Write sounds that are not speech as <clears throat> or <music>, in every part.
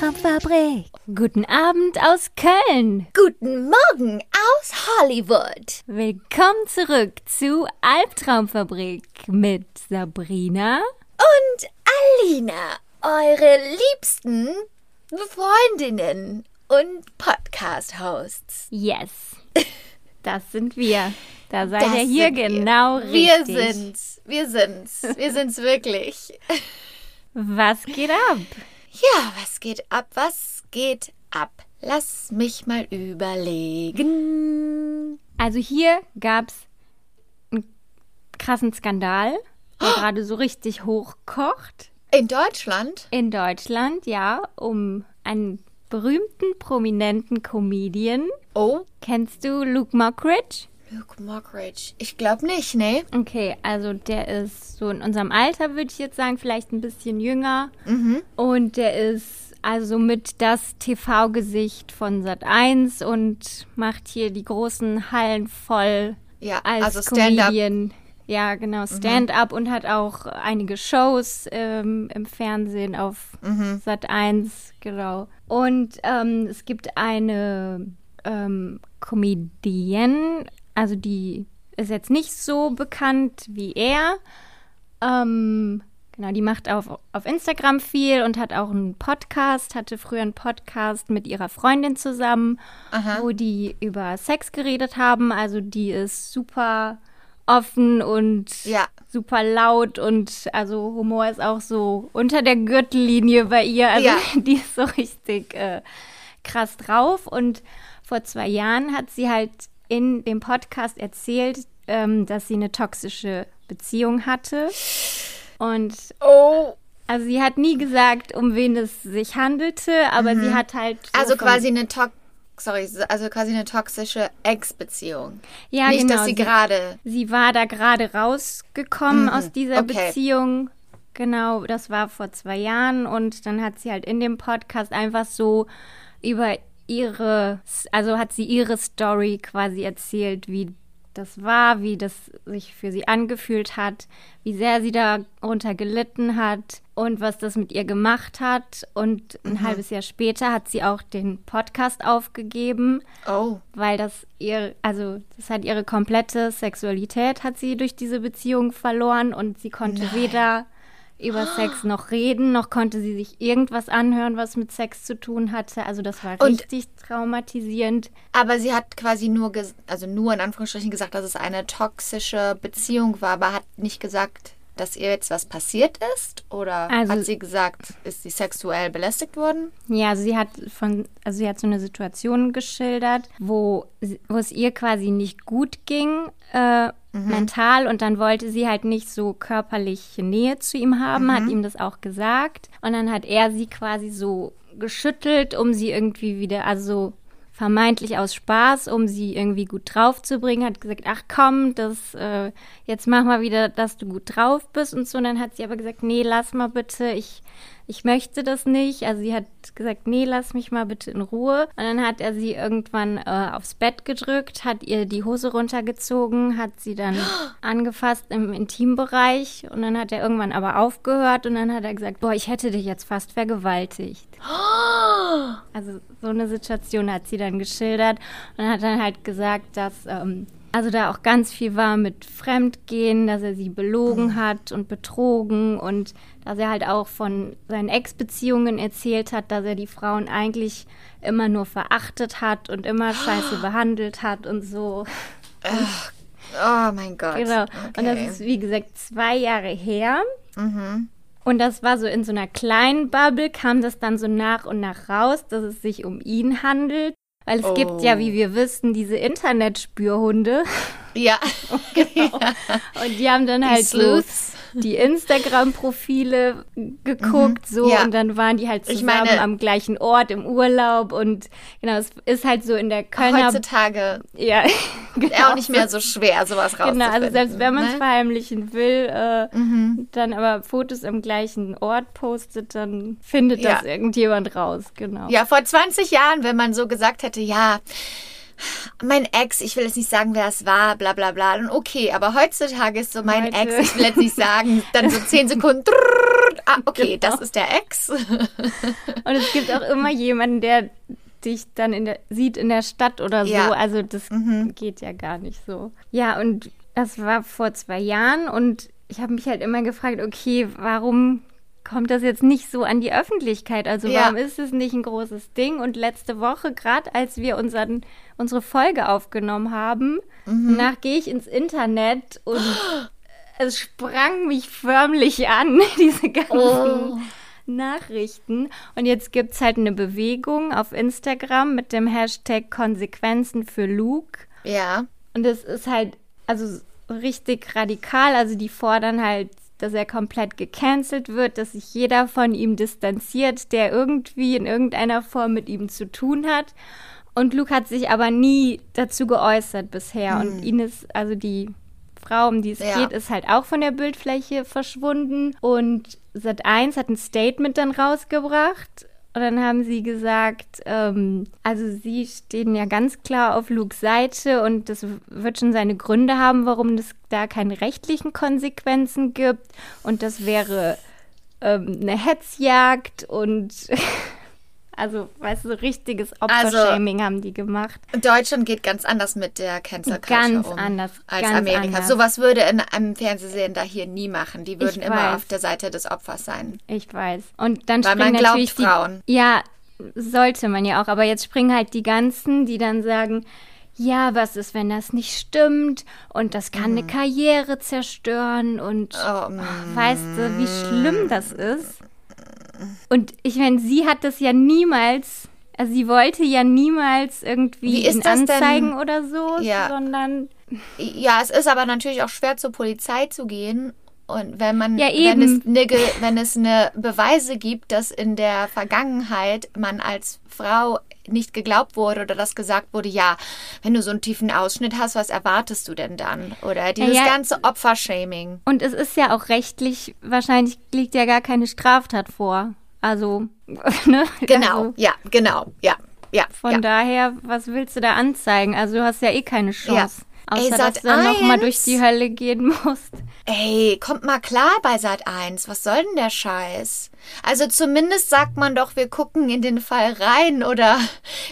Albtraumfabrik. Guten Abend aus Köln. Guten Morgen aus Hollywood. Willkommen zurück zu Albtraumfabrik mit Sabrina Und Alina, eure liebsten Freundinnen und Podcast-Hosts. Yes. <laughs> Das sind wir. Da seid Das ihr hier wir. genau Wir richtig. sind's. Wir sind's. Wir sind's wirklich. Was geht ab? <laughs> Ja, was geht ab? Was geht ab? Lass mich mal überlegen. Also hier gab's einen krassen Skandal, der gerade so richtig hochkocht. In Deutschland? In Deutschland, ja, um einen berühmten, prominenten Comedian. Oh, Kennst du Luke Mockridge? Luke Mockridge. Ich glaube nicht, ne? Okay, also der ist so in unserem Alter, würde ich jetzt sagen, vielleicht ein bisschen jünger. Und der ist also mit das TV-Gesicht von Sat1 und macht hier die großen Hallen voll Ja, als also. Comedian. Ja, genau, Stand-up und hat auch einige Shows ähm, im Fernsehen auf Sat1, genau. Und ähm, es gibt eine ähm, Comedienne, also die ist jetzt nicht so bekannt wie er. Ähm, genau, die macht auf, auf Instagram viel und hat auch einen Podcast, hatte früher einen Podcast mit ihrer Freundin zusammen, wo die über Sex geredet haben. Also die ist super offen und Ja. super laut und also Humor ist auch so unter der Gürtellinie bei ihr. Also Ja. <laughs> die ist so richtig äh, krass drauf. Und vor zwei Jahren hat sie halt in dem Podcast erzählt, ähm, dass sie eine toxische Beziehung hatte. Und Oh, also sie hat nie gesagt, um wen es sich handelte, aber sie hat halt. so also quasi eine Tox sorry, also quasi eine toxische Ex-Beziehung. Ja, nicht, genau. dass sie gerade. Sie war da gerade rausgekommen aus dieser okay. Beziehung. Genau, das war vor zwei Jahren und dann hat sie halt in dem Podcast einfach so über ihre, also hat sie ihre Story quasi erzählt, wie das war, wie das sich für sie angefühlt hat, wie sehr sie darunter gelitten hat und was das mit ihr gemacht hat. Und ein halbes Jahr später hat sie auch den Podcast aufgegeben Oh, weil das ihr, also das hat ihre komplette Sexualität hat sie durch diese Beziehung verloren und sie konnte weder über Sex noch reden, noch konnte sie sich irgendwas anhören, was mit Sex zu tun hatte. Also das war Und- richtig traumatisierend. aber sie hat quasi nur, ges also nur in Anführungsstrichen gesagt, dass es eine toxische Beziehung war, aber hat nicht gesagt, dass ihr jetzt was passiert ist? Oder Also- hat sie gesagt, ist sie sexuell belästigt worden? Ja, also sie hat von, also sie hat so eine Situation geschildert, wo, wo es ihr quasi nicht gut ging, äh, mental und dann wollte sie halt nicht so körperliche Nähe zu ihm haben, hat ihm das auch gesagt und dann hat er sie quasi so geschüttelt, um sie irgendwie wieder, also vermeintlich aus Spaß, um sie irgendwie gut drauf zu bringen, hat gesagt, ach komm, das, äh, jetzt mach mal wieder, dass du gut drauf bist und so. Und dann hat sie aber gesagt, nee, lass mal bitte, ich, ich möchte das nicht. Also sie hat gesagt, nee, lass mich mal bitte in Ruhe. Und dann hat er sie irgendwann äh, aufs Bett gedrückt, hat ihr die Hose runtergezogen, hat sie dann <gasps> angefasst im Intimbereich und dann hat er irgendwann aber aufgehört und dann hat er gesagt, boah, ich hätte dich jetzt fast vergewaltigt. <gasps> Also so eine Situation hat sie dann geschildert und hat dann halt gesagt, dass ähm, also da auch ganz viel war mit Fremdgehen, dass er sie belogen hat und betrogen und dass er halt auch von seinen Ex-Beziehungen erzählt hat, dass er die Frauen eigentlich immer nur verachtet hat und immer scheiße <gasps> behandelt hat und so. Oh mein Gott. Genau. Und das Okay. ist, wie gesagt, zwei Jahre her. Und das war so in so einer kleinen Bubble, kam das dann so nach und nach raus, dass es sich um ihn handelt. Weil es gibt ja, wie wir wissen, diese Internetspürhunde. Ja. <laughs> <laughs> Und die haben dann halt Sleuths. Die Instagram-Profile geguckt, so Ja. und dann waren die halt zusammen meine- am gleichen Ort im Urlaub und genau, es ist halt so in der Kölner Heutzutage ja, <laughs> auch nicht mehr so schwer, sowas rauszufinden. Genau, also selbst wenn man es ne? verheimlichen will, äh, dann aber Fotos am gleichen Ort postet, dann findet Ja. das irgendjemand raus, genau. Ja, vor 20 Jahren, wenn man so gesagt hätte, ja, mein Ex, ich will jetzt nicht sagen, wer es war, bla bla bla, dann okay, aber heutzutage ist so mein Heute. Ex, ich will jetzt nicht sagen, dann so 10 Sekunden, drrrr, ah, okay, Genau. das ist der Ex. Und es gibt auch immer jemanden, der dich dann in der, sieht in der Stadt oder so. Ja. Also das geht ja gar nicht so. Ja, und das war vor zwei Jahren und ich habe mich halt immer gefragt, okay, warum kommt das jetzt nicht so an die Öffentlichkeit? Also Ja. warum ist es nicht ein großes Ding? Und letzte Woche, gerade als wir unseren, unsere Folge aufgenommen haben, Mhm. danach gehe ich ins Internet und <gasps> es sprang mich förmlich an, <laughs> diese ganzen Oh. Nachrichten. Und jetzt gibt es halt eine Bewegung auf Instagram mit dem Hashtag Konsequenzen für Luke. Ja, Und es ist halt, also richtig radikal. Also die fordern halt, dass er komplett gecancelt wird, dass sich jeder von ihm distanziert, der irgendwie in irgendeiner Form mit ihm zu tun hat. Und Luke hat sich aber nie dazu geäußert bisher. Und Ines, also die Frau, um die es Ja. geht, ist halt auch von der Bildfläche verschwunden. Und Sat1 hat ein Statement dann rausgebracht. Und dann haben sie gesagt, ähm, also sie stehen ja ganz klar auf Lukes Seite und das wird schon seine Gründe haben, warum es da keine rechtlichen Konsequenzen gibt. Und das wäre ähm, eine Hetzjagd und <laughs> also, weißt du, so richtiges Also- Opfershaming haben die gemacht. Deutschland geht ganz anders mit der Cancel Culture Ganz um anders, als ganz Amerika. anders. Sowas würde in einem Fernsehsender hier nie machen. Die würden Ich immer weiß. auf der Seite des Opfers sein. Ich weiß. Und dann Weil springen man glaubt natürlich die, Frauen. Ja, sollte man ja auch. Aber jetzt springen halt die ganzen, die dann sagen, ja, was ist, wenn das nicht stimmt? Und das kann eine Karriere zerstören. Und Mhm. Oh, mm. weißt du, wie schlimm das ist? Und ich meine, sie hat das ja niemals, also sie wollte ja niemals irgendwie ihn das denn? anzeigen oder so, Ja. sondern Ja, es ist aber natürlich auch schwer zur Polizei zu gehen. Und wenn man, Ja, wenn es, eine, wenn es eine Beweise gibt, dass in der Vergangenheit man als Frau nicht geglaubt wurde oder dass gesagt wurde, ja, wenn du so einen tiefen Ausschnitt hast, was erwartest du denn dann? Oder dieses ja. ganze Opfershaming. Und es ist ja auch rechtlich, wahrscheinlich liegt ja gar keine Straftat vor. Also, <laughs> ne? Genau, Also, ja, genau, ja, ja. von ja. daher, was willst du da anzeigen? Also, du hast ja eh keine Chance. Außer, Ey, dass du dann noch mal Sat.1? durch die Hölle gehen <laughs> musst. Ey, kommt mal klar bei Sat 1. Was soll denn der Scheiß? Also zumindest sagt man doch, wir gucken in den Fall rein oder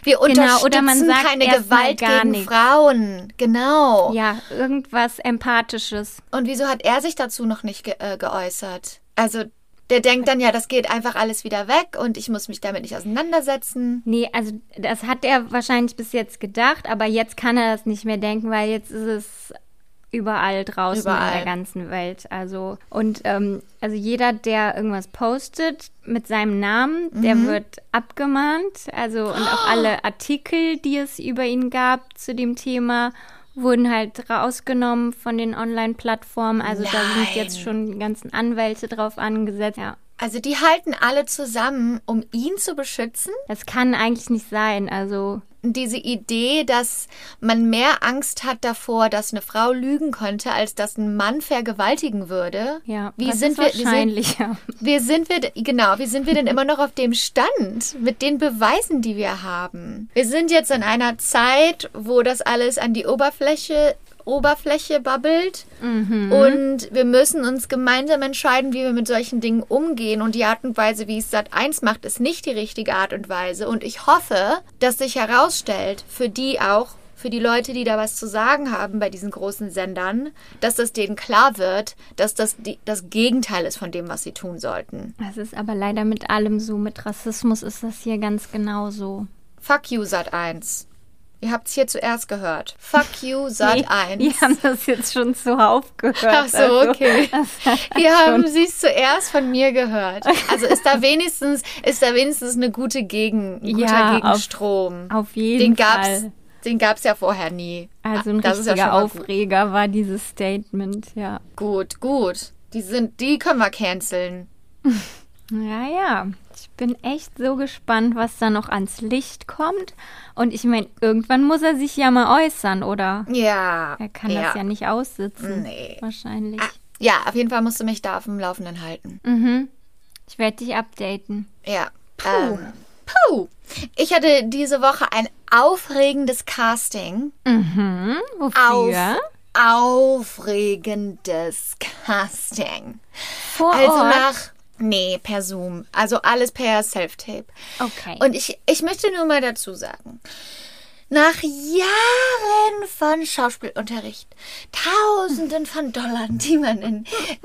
wir Genau, unterstützen oder man sagt keine Gewalt gegen nichts. Frauen. Genau. Ja, irgendwas Empathisches. Und wieso hat er sich dazu noch nicht ge äh, geäußert? Also der denkt dann ja, das geht einfach alles wieder weg und ich muss mich damit nicht auseinandersetzen. Nee, also das hat er wahrscheinlich bis jetzt gedacht, aber jetzt kann er das nicht mehr denken, weil jetzt ist es überall draußen in Überall. der ganzen Welt. Also und ähm, also jeder, der irgendwas postet mit seinem Namen, der Mhm. wird abgemahnt. Also und auch alle <gasps> Artikel, die es über ihn gab zu dem Thema, wurden halt rausgenommen von den Online-Plattformen. Also da sind jetzt Nein. schon die ganzen Anwälte drauf angesetzt. Ja, Also die halten alle zusammen, um ihn zu beschützen. das kann eigentlich nicht sein. Also diese Idee, dass man mehr Angst hat davor, dass eine Frau lügen könnte, als dass ein Mann vergewaltigen würde. ja, wie das sind ist wir? Wie sind, wie sind wir? Genau, wie sind wir denn immer noch auf dem Stand mit den Beweisen, die wir haben? Wir sind jetzt in einer Zeit, wo das alles an die Oberfläche Oberfläche babbelt und wir müssen uns gemeinsam entscheiden, wie wir mit solchen Dingen umgehen und die Art und Weise, wie es Sat 1 macht, ist nicht die richtige Art und Weise und ich hoffe, dass sich herausstellt, für die auch für die Leute, die da was zu sagen haben bei diesen großen Sendern, dass das denen klar wird, dass das die, das Gegenteil ist von dem, was sie tun sollten. Das ist aber leider mit allem so. Mit Rassismus ist das hier ganz genauso. Fuck you, Sat 1. Ihr habt es hier zuerst gehört. Fuck you, Sat <laughs> Die, 1. die haben das jetzt schon zuhauf gehört. Ach so, also, okay. <laughs> das Hier haben sie es zuerst von mir gehört. Also ist da <laughs> wenigstens, ist da wenigstens eine gute Gegen, ein guter Ja, auf- Gegenstrom. Auf jeden den gab's, Fall. den gab's ja vorher nie. Also ein Das ist ja richtiger schon mal gut. Aufreger war dieses Statement, ja. Gut, gut. Die sind, die können wir canceln. Ja, ja. Ich bin echt so gespannt, was da noch ans Licht kommt. Und ich meine, irgendwann muss er sich ja mal äußern, oder? Ja. Er kann das ja nicht aussitzen. Nee. Wahrscheinlich. Ah, ja, auf jeden Fall musst du mich da auf dem Laufenden halten. Mhm. Ich werde dich updaten. Ja. Puh. Ähm, puh. Ich hatte diese Woche ein aufregendes Casting. Mhm. Wofür? Auf, aufregendes Casting. Vor Also Ort? nach. Nee, per Zoom. Also alles per Self-Tape. Okay. Und ich, ich möchte nur mal dazu sagen, nach Jahren von Schauspielunterricht, Tausenden von Dollar, die man in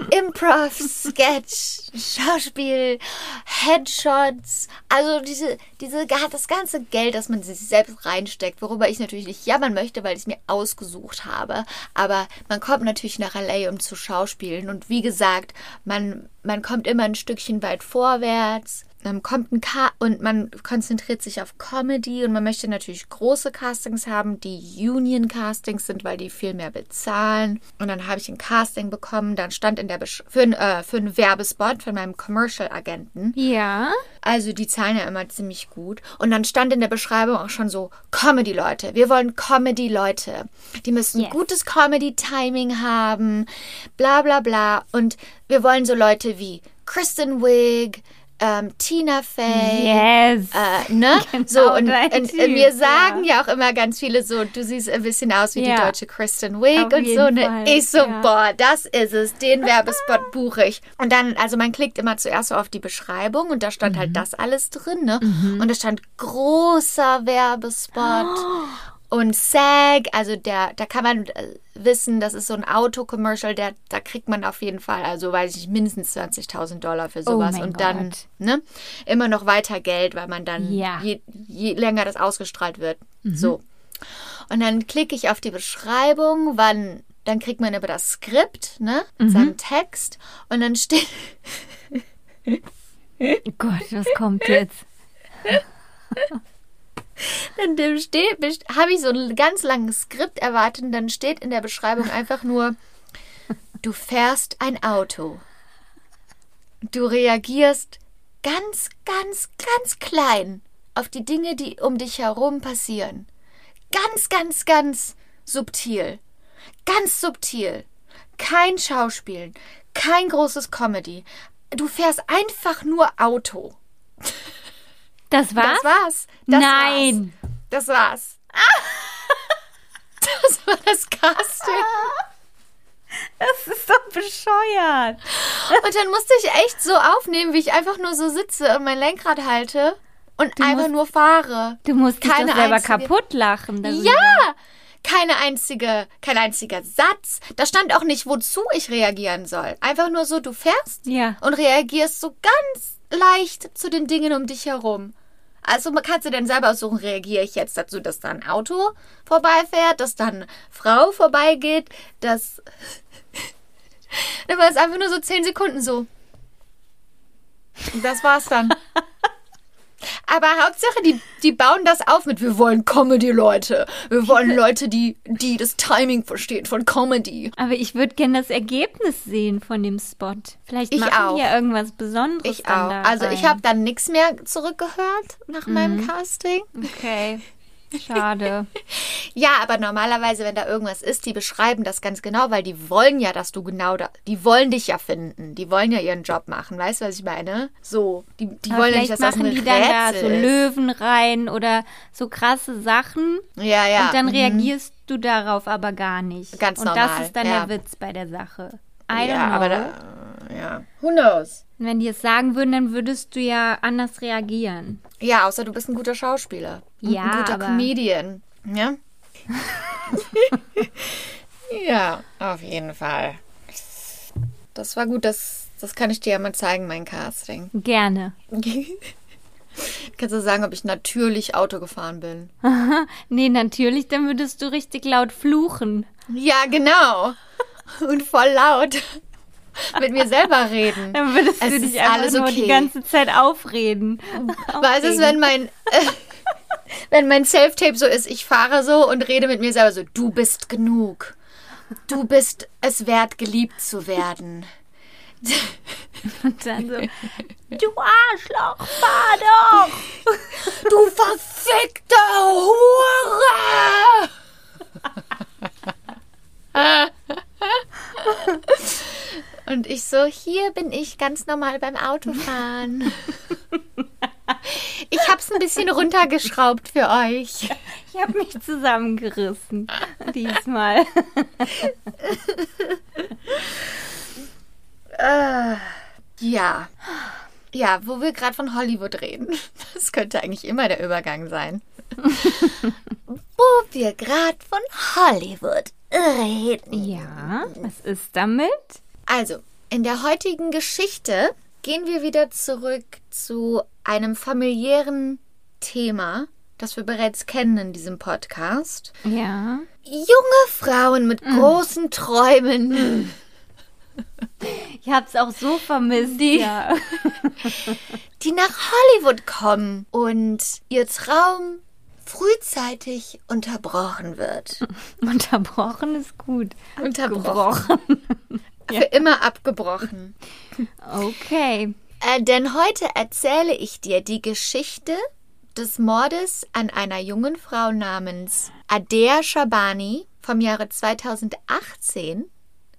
Improv, Sketch, Schauspiel, Headshots, also diese, diese, das ganze Geld, das man sich selbst reinsteckt, worüber ich natürlich nicht jammern möchte, weil ich es mir ausgesucht habe. Aber man kommt natürlich nach LA, um zu schauspielen. Und wie gesagt, man, man kommt immer ein Stückchen weit vorwärts dann kommt ein Ka und man konzentriert sich auf Comedy und man möchte natürlich große Castings haben, die Union Castings sind, weil die viel mehr bezahlen. Und dann habe ich ein Casting bekommen, dann stand in der Besch für, ein, äh, für einen Werbespot von meinem Commercial Agenten. ja. Also die zahlen ja immer ziemlich gut. Und dann stand in der Beschreibung auch schon so Comedy-Leute. Wir wollen Comedy-Leute. Die müssen Yes. gutes Comedy-Timing haben, bla bla bla. Und wir wollen so Leute wie Kristen Wiig, ähm, Tina Fey. Yes. Äh, ne? <laughs> Genau so, und, und Typ, mir sagen ja. auch immer ganz viele so, du siehst ein bisschen aus wie Ja. die deutsche Kristen Wiig Auf und so. Ne? Ich so, ja. boah, das ist es, den Werbespot <laughs> buche ich. Und dann, also man klickt immer zuerst so auf die Beschreibung und da stand Mhm. halt das alles drin, ne? Und da stand großer Werbespot. <gasps> Und SAG, also der, da kann man äh, wissen, das ist so ein Auto-Commercial, der, da kriegt man auf jeden Fall, also weiß ich nicht, mindestens 20.000 Dollar für sowas. Oh und dann, Gott. ne, immer noch weiter Geld, weil man dann, Ja. je, je länger das ausgestrahlt wird. So. Und dann klicke ich auf die Beschreibung, wann, dann kriegt man aber das Skript, ne, seinen Text. Und dann steht, <laughs> Gott, was kommt jetzt? <laughs> in dem steht, habe ich so ein ganz langes Skript erwartet und dann steht in der Beschreibung <laughs> einfach nur, du fährst ein Auto. Du reagierst ganz, ganz, ganz klein auf die Dinge, die um dich herum passieren. Ganz, ganz, ganz subtil. Ganz subtil. Kein Schauspielen, kein großes Comedy. Du fährst einfach nur Auto. <laughs> Das war's? Das war's. Das Nein. War's. Das war's. <laughs> Das war das Casting. Das ist doch bescheuert. Und dann musste ich echt so aufnehmen, wie ich einfach nur so sitze und mein Lenkrad halte und einfach musst- nur fahre. Du musst dich Keine doch selber einzige- kaputt lachen. Ja! Keine einzige, kein einziger Satz. Da stand auch nicht, wozu ich reagieren soll. Einfach nur so, du fährst Ja. und reagierst so ganz leicht zu den Dingen um dich herum. Also man kann du dann selber aussuchen, reagiere ich jetzt dazu, dass da ein Auto vorbeifährt, dass da eine Frau vorbeigeht, dass... <laughs> Dann war es einfach nur so zehn Sekunden so. Und das war's dann. <laughs> Aber Hauptsache, die, die bauen das auf mit, wir wollen Comedy-Leute. Wir wollen Leute, die, die das Timing verstehen von Comedy. Aber ich würde gerne das Ergebnis sehen von dem Spot. Vielleicht Ich machen auch. ja irgendwas Besonderes Ich auch. Also ich habe dann nichts mehr zurückgehört nach meinem Casting. Okay. Schade. <laughs> Ja, aber normalerweise, wenn da irgendwas ist, die beschreiben das ganz genau, weil die wollen ja, dass du genau da, die wollen dich ja finden. Die wollen ja ihren Job machen. Weißt du, was ich meine? So, die, die Aber wollen ja nicht, dass das machen ein die dann da so. Löwen rein oder so krasse Sachen. Ja, ja. Und dann mhm. reagierst du darauf aber gar nicht. Ganz Und normal, das ist dann ja. der Witz bei der Sache. I Ja, aber da, ja. Who knows? Und wenn die es sagen würden, dann würdest du ja anders reagieren. Ja, außer du bist ein guter Schauspieler. Und Ja, Ein guter aber- Comedian. Ja? <laughs> ja, auf jeden Fall. Das war gut, das, das kann ich dir ja mal zeigen, mein Casting. Gerne. <laughs> Kannst du sagen, ob ich natürlich Auto gefahren bin? <laughs> Nee, natürlich, dann würdest du richtig laut fluchen. Ja, genau. Und voll laut <laughs> mit mir selber reden. Dann würdest Es du dich einfach alles nur okay. die ganze Zeit aufreden. Was ist, wenn mein, äh, <laughs> wenn mein Self-Tape so ist, ich fahre so und rede mit mir selber so, du bist genug. Du bist es wert, geliebt zu werden. Und dann so, du Arschloch, fahr doch! Du verfickte Hure! <laughs> Und ich so, hier bin ich ganz normal beim Autofahren. <laughs> Ich hab's ein bisschen runtergeschraubt für euch. Ich habe mich zusammengerissen diesmal. <laughs> Äh, ja. Ja, wo wir gerade von Hollywood reden. Das könnte eigentlich immer der Übergang sein. <laughs> wo wir gerade von Hollywood reden. Ja, was ist damit? Also, in der heutigen Geschichte gehen wir wieder zurück zu einem familiären Thema, das wir bereits kennen in diesem Podcast. Ja. Junge Frauen mit großen Träumen. <laughs> Ich hab's auch so vermisst. ja. <laughs> die nach Hollywood kommen und ihr Traum frühzeitig unterbrochen wird. <laughs> Unterbrochen ist gut. Unterbrochen. Für immer abgebrochen. Okay. Äh, denn heute erzähle ich dir die Geschichte des Mordes an einer jungen Frau namens Adair Shabani vom Jahre 2018,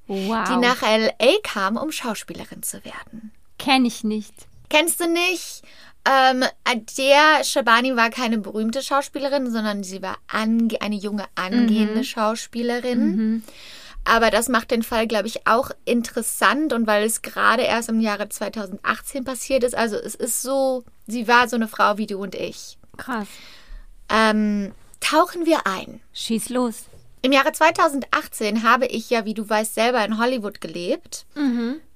Wow. die nach LA kam, um Schauspielerin zu werden. Kenn ich nicht. Kennst du nicht? Ähm, Adair Shabani war keine berühmte Schauspielerin, sondern sie war eine junge angehende Schauspielerin. Aber das macht den Fall, glaube ich, auch interessant und weil es gerade erst im Jahre 2018 passiert ist. Also es ist so, sie war so eine Frau wie du und ich. Krass. Ähm, tauchen wir ein. Schieß los. Im Jahre 2018 habe ich ja, wie du weißt, selber in Hollywood gelebt.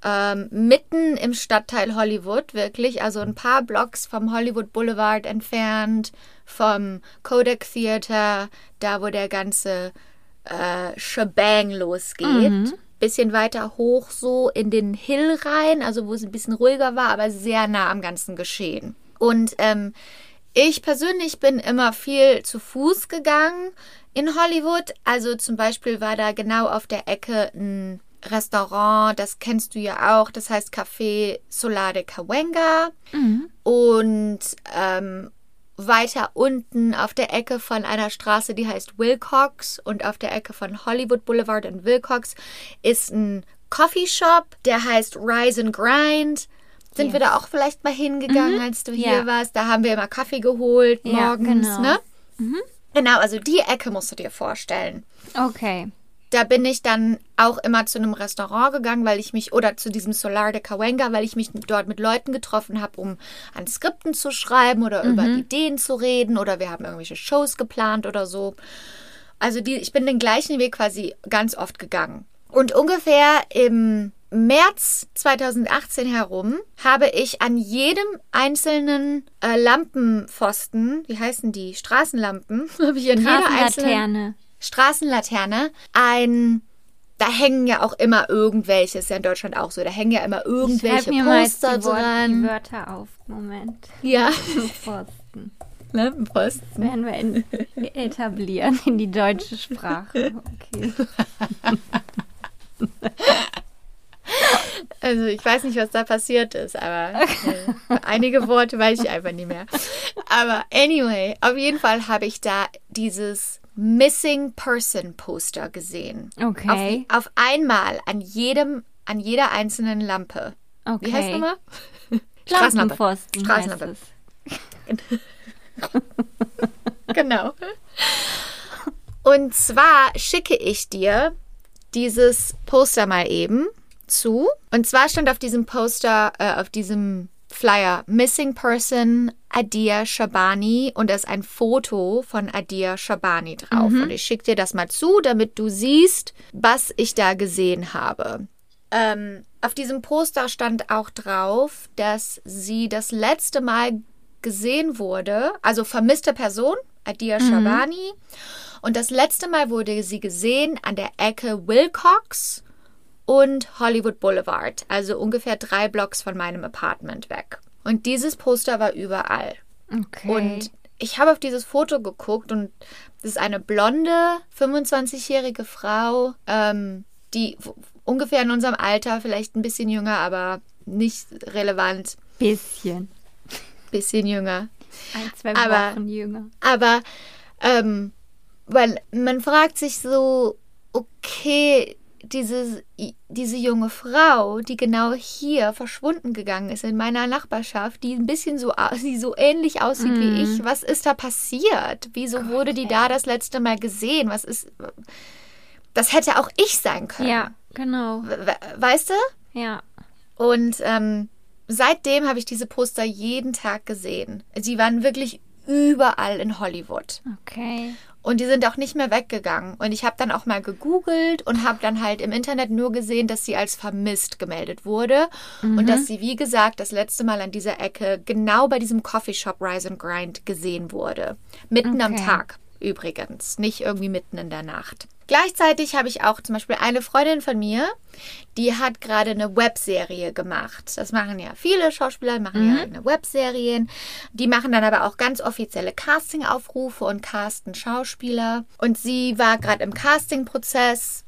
Ähm, mitten im Stadtteil Hollywood, wirklich. Also ein paar Blocks vom Hollywood Boulevard entfernt, vom Kodak Theater, da wo der ganze äh, Shebang losgeht. Bisschen weiter hoch so in den Hill rein, also wo es ein bisschen ruhiger war, aber sehr nah am ganzen Geschehen. Und ähm, ich persönlich bin immer viel zu Fuß gegangen in Hollywood. Also zum Beispiel war da genau auf der Ecke ein Restaurant, das kennst du ja auch, das heißt Café Solar de Cahuenga. Und ähm, weiter unten auf der Ecke von einer Straße, die heißt Wilcox und auf der Ecke von Hollywood Boulevard und Wilcox ist ein Coffeeshop, der heißt Rise and Grind. Sind wir da auch vielleicht mal hingegangen, als du hier Ja. warst? Da haben wir immer Kaffee geholt Ja, morgens, genau. ne? Genau, also die Ecke musst du dir vorstellen. Okay. Da bin ich dann auch immer zu einem Restaurant gegangen, weil ich mich, oder zu diesem Solar de Cahuenga, weil ich mich dort mit Leuten getroffen habe, um an Skripten zu schreiben oder über Ideen zu reden oder wir haben irgendwelche Shows geplant oder so. Also die, ich bin den gleichen Weg quasi ganz oft gegangen. Und ungefähr im März 2018 herum habe ich an jedem einzelnen äh, Lampenpfosten, wie heißen die? Straßenlampen, habe ich an jeder einzelnen Straßenlaterne. Ein. Da hängen ja auch immer irgendwelche, ist ja in Deutschland auch so, da hängen ja immer irgendwelche mir mal jetzt Poster die, Wort, die dran. Wörter auf. Moment. Ja, <laughs> Pfosten. Lampenposten. Werden wir in, etablieren in die deutsche Sprache. Okay. <laughs> Also ich weiß nicht, was da passiert ist, aber äh, einige Worte weiß ich einfach nicht mehr. Aber anyway, auf jeden Fall habe ich da dieses Missing Person Poster gesehen. Okay. Auf, auf einmal an jedem, an jeder einzelnen Lampe. Okay. Wie heißt nochmal? <laughs> Straßenlampe. heißt <laughs> Genau. Und zwar schicke ich dir dieses Poster mal eben zu. Und zwar stand auf diesem Poster, äh, auf diesem Flyer Missing Person Adia Shabani und da ist ein Foto von Adia Shabani drauf. Und ich schicke dir das mal zu, damit du siehst, was ich da gesehen habe. Ähm, auf diesem Poster stand auch drauf, dass sie das letzte Mal gesehen wurde, also vermisste Person, Adia Shabani. Und das letzte Mal wurde sie gesehen an der Ecke Wilcox und Hollywood Boulevard, also ungefähr drei Blocks von meinem Apartment weg. Und dieses Poster war überall. Okay. Und ich habe auf dieses Foto geguckt und das ist eine blonde, 25-jährige Frau, ähm, die ungefähr in unserem Alter, vielleicht ein bisschen jünger, aber nicht relevant, Bisschen. bisschen jünger. Ein, zwei Aber- Wochen jünger. Aber ähm, weil man fragt sich so, okay, diese, diese junge Frau, die genau hier verschwunden gegangen ist in meiner Nachbarschaft, die ein bisschen so, die so ähnlich aussieht wie ich, was ist da passiert? Wieso wurde die da das letzte Mal gesehen? Was ist. Das hätte auch ich sein können. Ja, genau. We- Weißt du? Ja. Und ähm, seitdem habe ich diese Poster jeden Tag gesehen. Sie waren wirklich überall in Hollywood. Okay. Und die sind auch nicht mehr weggegangen. Und ich habe dann auch mal gegoogelt und habe dann halt im Internet nur gesehen, dass sie als vermisst gemeldet wurde. Und dass sie, wie gesagt, das letzte Mal an dieser Ecke genau bei diesem Coffeeshop Rise and Grind gesehen wurde. Mitten am Okay. Tag übrigens, nicht irgendwie mitten in der Nacht. Gleichzeitig habe ich auch zum Beispiel eine Freundin von mir, die hat gerade eine Webserie gemacht. Das machen ja viele Schauspieler, machen ja eigene Webserien. Die machen dann aber auch ganz offizielle Castingaufrufe und casten Schauspieler. Und sie war gerade im Castingprozess.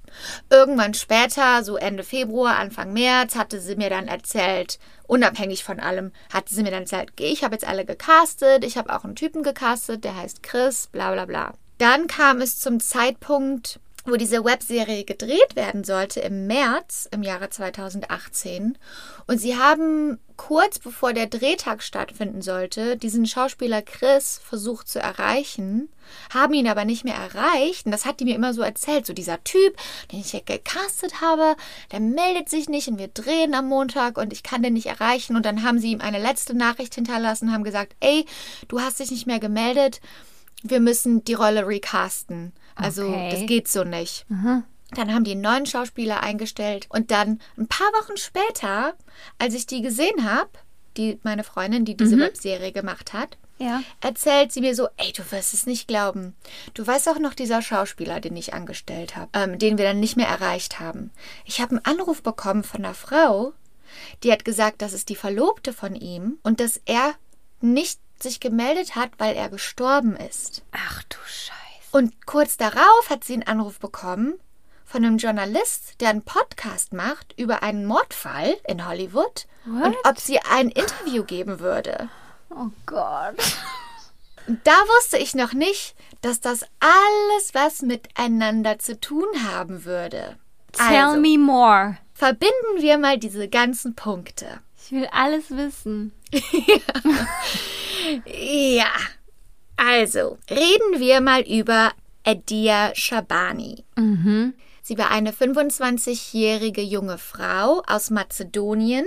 Irgendwann später, so Ende Februar, Anfang März, hatte sie mir dann erzählt, unabhängig von allem, hatte sie mir dann erzählt, ich habe jetzt alle gecastet, ich habe auch einen Typen gecastet, der heißt Chris, bla bla bla. Dann kam es zum Zeitpunkt, wo diese Webserie gedreht werden sollte im März im Jahre 2018. Und sie haben kurz bevor der Drehtag stattfinden sollte, diesen Schauspieler Chris versucht zu erreichen, haben ihn aber nicht mehr erreicht. Und das hat die mir immer so erzählt. So dieser Typ, den ich ja gecastet habe, der meldet sich nicht und wir drehen am Montag und ich kann den nicht erreichen. Und dann haben sie ihm eine letzte Nachricht hinterlassen, haben gesagt, ey, du hast dich nicht mehr gemeldet. Wir müssen die Rolle recasten. Also Okay. das geht so nicht. Dann haben die einen neuen Schauspieler eingestellt und dann ein paar Wochen später, als ich die gesehen habe, die meine Freundin, die diese Webserie gemacht hat, Ja. erzählt sie mir so, ey, du wirst es nicht glauben. Du weißt auch noch dieser Schauspieler, den ich angestellt habe, ähm, den wir dann nicht mehr erreicht haben. Ich habe einen Anruf bekommen von einer Frau, die hat gesagt, das ist die Verlobte von ihm und dass er nicht sich gemeldet hat, weil er gestorben ist. Ach du Scheiße. Und kurz darauf hat sie einen Anruf bekommen von einem Journalist, der einen Podcast macht über einen Mordfall in Hollywood und What? ob sie ein Interview geben würde. Oh Gott. Und da wusste ich noch nicht, dass das alles was miteinander zu tun haben würde. Tell also, me more. verbinden wir mal diese ganzen Punkte. Ich will alles wissen. <laughs> Ja, also reden wir mal über Edia Shabani. Mhm. Sie war eine 25-jährige junge Frau aus Mazedonien,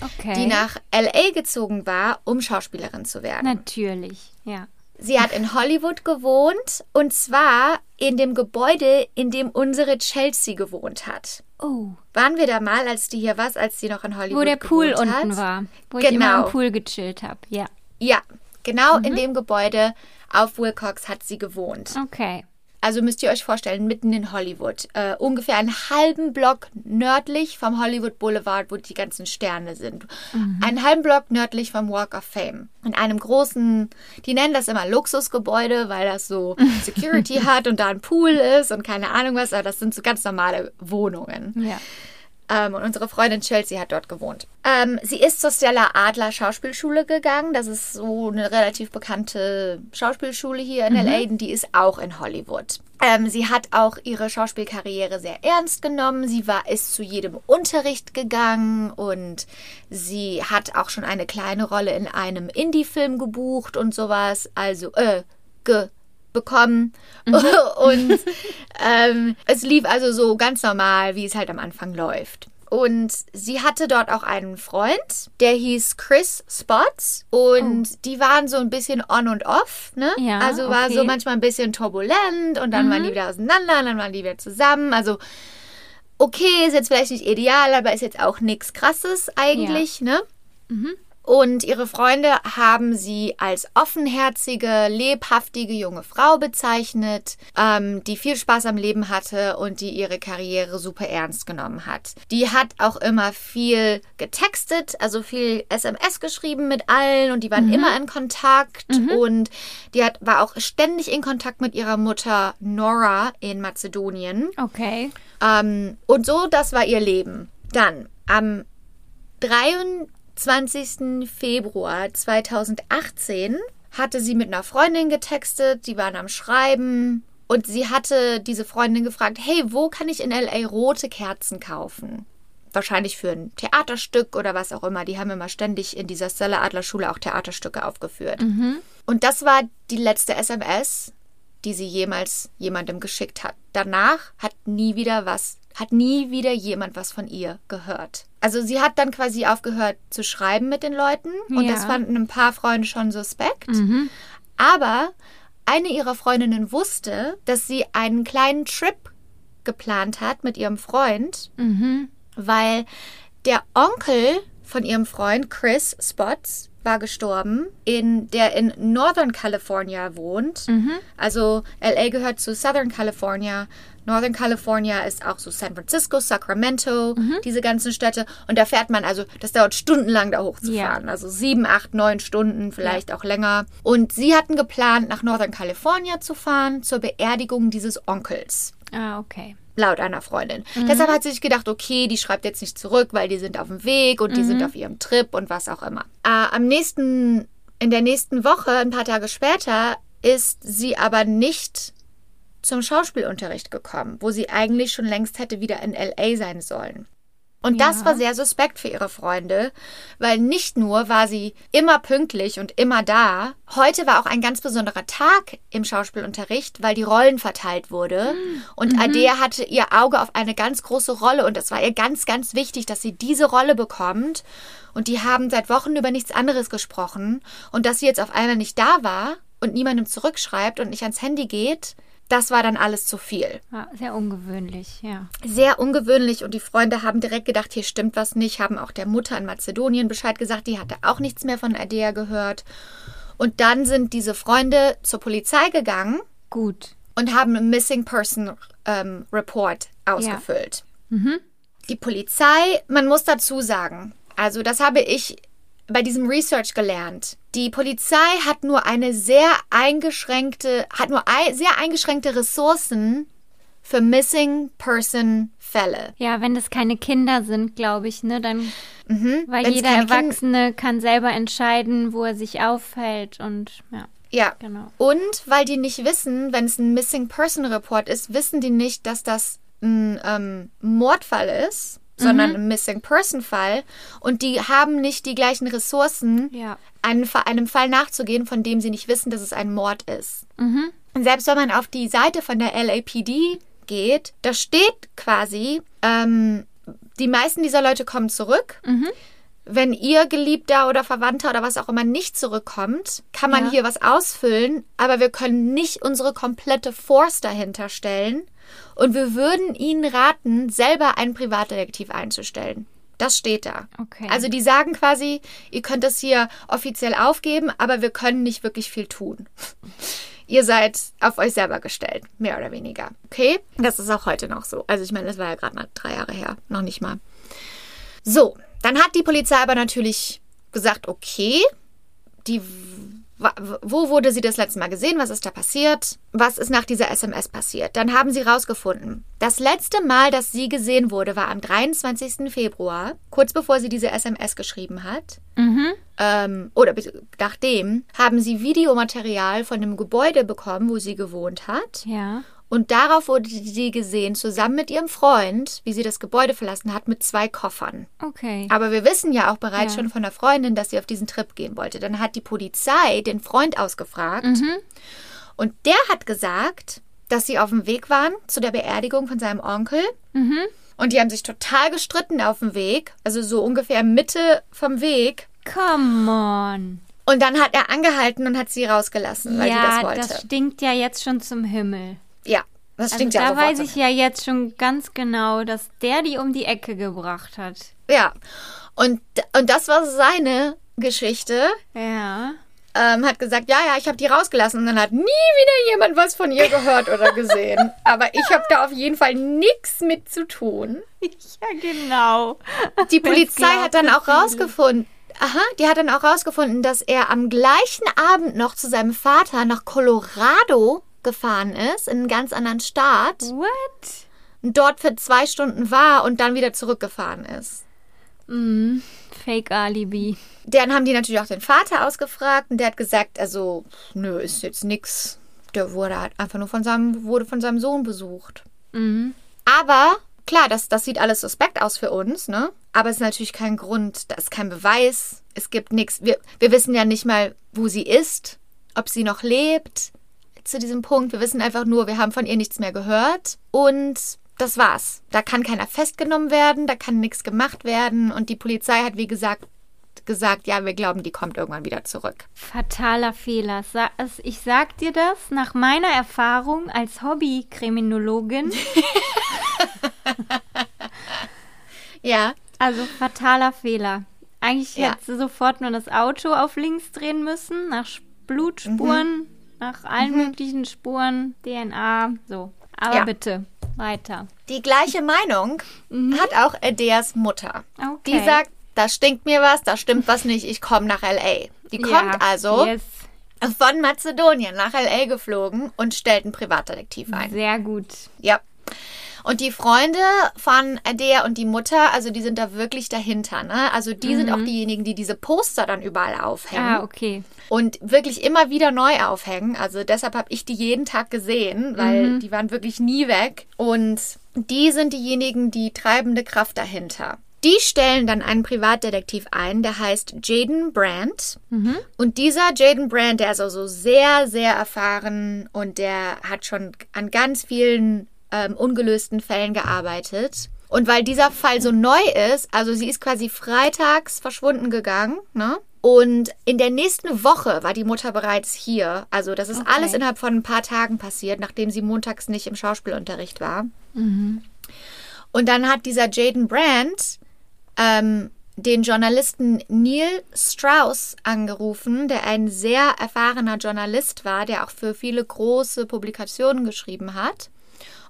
Okay. die nach LA gezogen war, um Schauspielerin zu werden. Natürlich, ja. Sie hat in Hollywood gewohnt und zwar in dem Gebäude, in dem unsere Chelsea gewohnt hat. Oh. Waren wir da mal, als die hier war, als die noch in Hollywood Wo der Pool gewohnt unten hat? war. Wo ich immer Genau. im Pool gechillt habe. Ja. Ja, genau Mhm. in dem Gebäude auf Wilcox hat sie gewohnt. Okay. Also müsst ihr euch vorstellen, mitten in Hollywood. Äh, ungefähr einen halben Block nördlich vom Hollywood Boulevard, wo die ganzen Sterne sind. Einen halben Block nördlich vom Walk of Fame. In einem großen, die nennen das immer Luxusgebäude, weil das so <laughs> Security hat und da ein Pool ist und keine Ahnung was, aber das sind so ganz normale Wohnungen. Ja. Ähm, und unsere Freundin Chelsea hat dort gewohnt. Ähm, sie ist zur Stella Adler Schauspielschule gegangen. Das ist so eine relativ bekannte Schauspielschule hier in LA. und Die ist auch in Hollywood. Ähm, sie hat auch ihre Schauspielkarriere sehr ernst genommen. Sie war ist zu jedem Unterricht gegangen und sie hat auch schon eine kleine Rolle in einem Indie-Film gebucht und sowas. Also, äh, ge bekommen. <laughs> und ähm, es lief also so ganz normal, wie es halt am Anfang läuft. Und sie hatte dort auch einen Freund, der hieß Chris Spots. Und die waren so ein bisschen on und off, ne? Ja, also war so okay. manchmal ein bisschen turbulent und dann waren die wieder auseinander und dann waren die wieder zusammen. Also okay, ist jetzt vielleicht nicht ideal, aber ist jetzt auch nichts krasses eigentlich, ne? Und ihre Freunde haben sie als offenherzige, lebhaftige junge Frau bezeichnet, ähm, die viel Spaß am Leben hatte und die ihre Karriere super ernst genommen hat. Die hat auch immer viel getextet, also viel SMS geschrieben mit allen und die waren immer in Kontakt und die hat, war auch ständig in Kontakt mit ihrer Mutter Nora in Mazedonien. Okay. Ähm, und so, das war ihr Leben. Dann, am 23. Februar 2018 hatte sie mit einer Freundin getextet, die waren am Schreiben und sie hatte diese Freundin gefragt, hey, wo kann ich in LA rote Kerzen kaufen? Wahrscheinlich für ein Theaterstück oder was auch immer. Die haben immer ständig in dieser Stella Adler Schule auch Theaterstücke aufgeführt. Und das war die letzte SMS, die sie jemals jemandem geschickt hat. Danach hat nie wieder was, hat nie wieder jemand was von ihr gehört. Also sie hat dann quasi aufgehört zu schreiben mit den Leuten und Ja. das fanden ein paar Freunde schon suspekt. Aber eine ihrer Freundinnen wusste, dass sie einen kleinen Trip geplant hat mit ihrem Freund, weil der Onkel von ihrem Freund Chris Spots war gestorben, in, der in Northern California wohnt. Also LA gehört zu Southern California. Northern California ist auch so San Francisco, Sacramento, diese ganzen Städte. Und da fährt man, also das dauert stundenlang da hochzufahren. Also sieben, acht, neun Stunden, vielleicht auch länger. Und sie hatten geplant, nach Northern California zu fahren zur Beerdigung dieses Onkels Ah, okay. laut einer Freundin. Deshalb hat sie sich gedacht, okay, die schreibt jetzt nicht zurück, weil die sind auf dem Weg und die sind auf ihrem Trip und was auch immer. Äh, am nächsten, in der nächsten Woche, ein paar Tage später, ist sie aber nicht zum Schauspielunterricht gekommen, wo sie eigentlich schon längst hätte wieder in LA sein sollen. Und das Ja. war sehr suspekt für ihre Freunde, weil nicht nur war sie immer pünktlich und immer da, heute war auch ein ganz besonderer Tag im Schauspielunterricht, weil die Rollen verteilt wurde. Und Adea hatte ihr Auge auf eine ganz große Rolle und es war ihr ganz, ganz wichtig, dass sie diese Rolle bekommt. Und die haben seit Wochen über nichts anderes gesprochen. Und dass sie jetzt auf einmal nicht da war und niemandem zurückschreibt und nicht ans Handy geht, das war dann alles zu viel Ja, sehr ungewöhnlich, ja. sehr ungewöhnlich und die Freunde haben direkt gedacht, hier stimmt was nicht, haben auch der Mutter in Mazedonien Bescheid gesagt, die hatte auch nichts mehr von Adea gehört. Und dann sind diese Freunde zur Polizei gegangen Gut. und haben einen Missing Person ähm, Report ausgefüllt. Die Polizei, man muss dazu sagen, also das habe ich bei diesem Research gelernt. Die Polizei hat nur eine sehr eingeschränkte, hat nur ei- sehr eingeschränkte Ressourcen für Missing Person Fälle. Ja, wenn das keine Kinder sind, glaube ich, ne, dann, weil Mhm. Wenn's jeder Erwachsene kann selber entscheiden, wo er sich aufhält und ja, Ja. genau. Und weil die nicht wissen, wenn es ein Missing Person Report ist, wissen die nicht, dass das ein ähm, Mordfall ist, sondern ein Missing Person Fall. Und die haben nicht die gleichen Ressourcen, Ja. einem, einem Fall nachzugehen, von dem sie nicht wissen, dass es ein Mord ist. Und selbst wenn man auf die Seite von der LAPD geht, da steht quasi, ähm, die meisten dieser Leute kommen zurück. Wenn ihr Geliebter oder Verwandter oder was auch immer nicht zurückkommt, kann man Ja. hier was ausfüllen, aber wir können nicht unsere komplette Force dahinter stellen. Und wir würden Ihnen raten, selber einen Privatdetektiv einzustellen. Das steht da. Okay. Also die sagen quasi, ihr könnt das hier offiziell aufgeben, aber wir können nicht wirklich viel tun. <laughs> Ihr seid auf euch selber gestellt, mehr oder weniger. Okay? Das ist auch heute noch so. Also ich meine, das war ja gerade mal drei Jahre her, noch nicht mal. So, dann hat die Polizei aber natürlich gesagt, okay, die, wo wurde sie das letzte Mal gesehen? Was ist da passiert? Was ist nach dieser SMS passiert? Dann haben sie rausgefunden. Das letzte Mal, dass sie gesehen wurde, war am 23. Februar, kurz bevor sie diese SMS geschrieben hat. Ähm, oder nachdem haben sie Videomaterial von dem Gebäude bekommen, wo sie gewohnt hat. Ja. Und darauf wurde sie gesehen, zusammen mit ihrem Freund, wie sie das Gebäude verlassen hat, mit zwei Koffern. Okay. Aber wir wissen ja auch bereits Ja. schon von der Freundin, dass sie auf diesen Trip gehen wollte. Dann hat die Polizei den Freund ausgefragt. Und der hat gesagt, dass sie auf dem Weg waren zu der Beerdigung von seinem Onkel. Und die haben sich total gestritten auf dem Weg. Also so ungefähr Mitte vom Weg. Come on. Und dann hat er angehalten und hat sie rausgelassen, weil sie das ja, wollte. das stinkt ja jetzt schon zum Himmel. Ja, das Also stinkt da ja sofort. weiß ich ja jetzt schon ganz genau, dass der die um die Ecke gebracht hat. Ja. Und, und das war seine Geschichte. Ja. ähm, hat gesagt, ja, ja, ich habe die rausgelassen und dann hat nie wieder jemand was von ihr gehört oder gesehen. <laughs> Aber ich habe da auf jeden Fall nichts mit zu tun. Ja, genau. Die Polizei hat dann auch rausgefunden, aha, die hat dann auch rausgefunden, dass er am gleichen Abend noch zu seinem Vater nach Colorado gefahren ist, in einen ganz anderen Staat. What? und dort für zwei Stunden war und dann wieder zurückgefahren ist. Mhm. Fake-Alibi. Dann haben die natürlich auch den Vater ausgefragt und der hat gesagt, also, nö, ist jetzt nix. Der wurde halt einfach nur von seinem, wurde von seinem Sohn besucht. Mhm. Aber klar, das, das sieht alles suspekt aus für uns, ne? Aber es ist natürlich kein Grund, da ist kein Beweis, es gibt nichts. Wir, wir wissen ja nicht mal, wo sie ist, ob sie noch lebt zu diesem Punkt. Wir wissen einfach nur, wir haben von ihr nichts mehr gehört und das war's. Da kann keiner festgenommen werden, da kann nichts gemacht werden und die Polizei hat, wie gesagt, gesagt, ja, wir glauben, die kommt irgendwann wieder zurück. Fataler Fehler. Ich sag dir das nach meiner Erfahrung als Hobby-Kriminologin. <laughs> Ja, Also fataler Fehler. Eigentlich Ja. hätte sie sofort nur das Auto auf links drehen müssen, nach Blutspuren, nach allen möglichen Spuren, DNA, so. Aber Ja. bitte, weiter. die gleiche Meinung hat auch Edeas Mutter. Okay. Die sagt, da stinkt mir was, da stimmt was nicht, ich komme nach LA. Die kommt Ja, also Yes, von Mazedonien nach LA geflogen und stellt einen Privatdetektiv ein. sehr gut. Ja. Und die Freunde von Adea und die Mutter, also die sind da wirklich dahinter, ne? Also die sind auch diejenigen, die diese Poster dann überall aufhängen Ah, okay. und wirklich immer wieder neu aufhängen. Also deshalb habe ich die jeden Tag gesehen, weil die waren wirklich nie weg. Und die sind diejenigen, die treibende Kraft dahinter. Die stellen dann einen Privatdetektiv ein, der heißt Jaden Brandt. Und dieser Jaden Brandt, der ist also sehr, sehr erfahren und der hat schon an ganz vielen ähm, ungelösten Fällen gearbeitet. Und weil dieser Fall so neu ist, also sie ist quasi freitags verschwunden gegangen, ne? Und in der nächsten Woche war die Mutter bereits hier. Also das ist Okay. alles innerhalb von ein paar Tagen passiert, nachdem sie montags nicht im Schauspielunterricht war. Und dann hat dieser Jaden Brandt ähm, den Journalisten Neil Strauss angerufen, der ein sehr erfahrener Journalist war, der auch für viele große Publikationen geschrieben hat.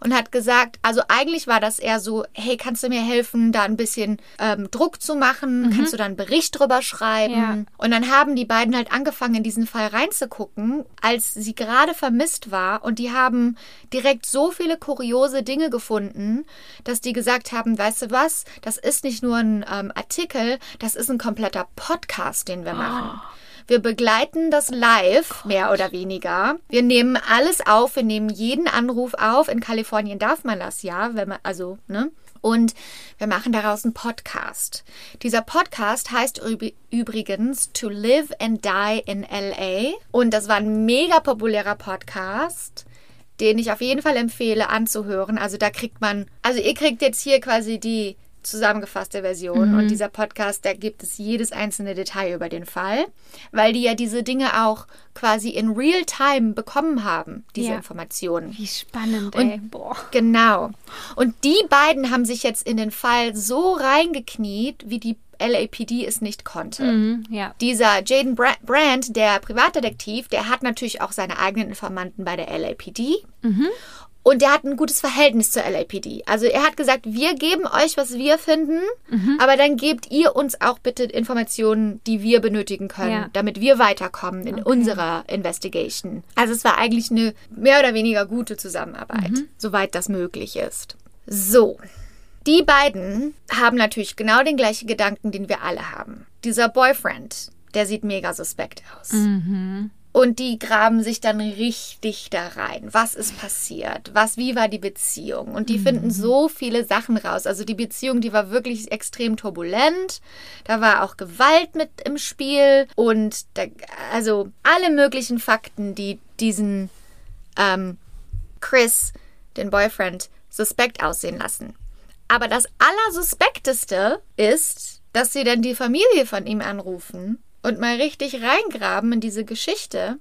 Und hat gesagt, also eigentlich war das eher so, hey, kannst du mir helfen, da ein bisschen ähm, Druck zu machen? Kannst du da einen Bericht drüber schreiben? Ja. Und dann haben die beiden halt angefangen, in diesen Fall reinzugucken, als sie gerade vermisst war. Und die haben direkt so viele kuriose Dinge gefunden, dass die gesagt haben, weißt du was, das ist nicht nur ein ähm, Artikel, das ist ein kompletter Podcast, den wir machen. Wir begleiten das live, mehr oder weniger. Wir nehmen alles auf, wir nehmen jeden Anruf auf. In Kalifornien darf man das ja, wenn man, also, ne? Und wir machen daraus einen Podcast. Dieser Podcast heißt üb- übrigens To Live and Die in LA. Und das war ein mega populärer Podcast, den ich auf jeden Fall empfehle anzuhören. Also da kriegt man, also ihr kriegt jetzt hier quasi die zusammengefasste Version und dieser Podcast, da gibt es jedes einzelne Detail über den Fall, weil die ja diese Dinge auch quasi in real time bekommen haben, diese Ja. Informationen. Wie spannend, Und- ey. Boah. Genau. Und die beiden haben sich jetzt in den Fall so reingekniet, wie die LAPD es nicht konnte. Mhm, ja. Dieser Jaden Bra Brandt, der Privatdetektiv, der hat natürlich auch seine eigenen Informanten bei der LAPD. Und der hat ein gutes Verhältnis zur LAPD. Also er hat gesagt, wir geben euch, was wir finden, aber dann gebt ihr uns auch bitte Informationen, die wir benötigen können, Ja. damit wir weiterkommen in unserer Investigation. Also es war eigentlich eine mehr oder weniger gute Zusammenarbeit, soweit das möglich ist. So, die beiden haben natürlich genau den gleichen Gedanken, den wir alle haben. Dieser Boyfriend, der sieht mega suspekt aus. Und die graben sich dann richtig da rein. Was ist passiert? Was, wie war die Beziehung? Und die finden so viele Sachen raus. Also die Beziehung, die war wirklich extrem turbulent. Da war auch Gewalt mit im Spiel und da, also alle möglichen Fakten, die diesen ähm, Chris, den Boyfriend, suspekt aussehen lassen. Aber das Allersuspekteste ist, dass sie dann die Familie von ihm anrufen und mal richtig reingraben in diese Geschichte.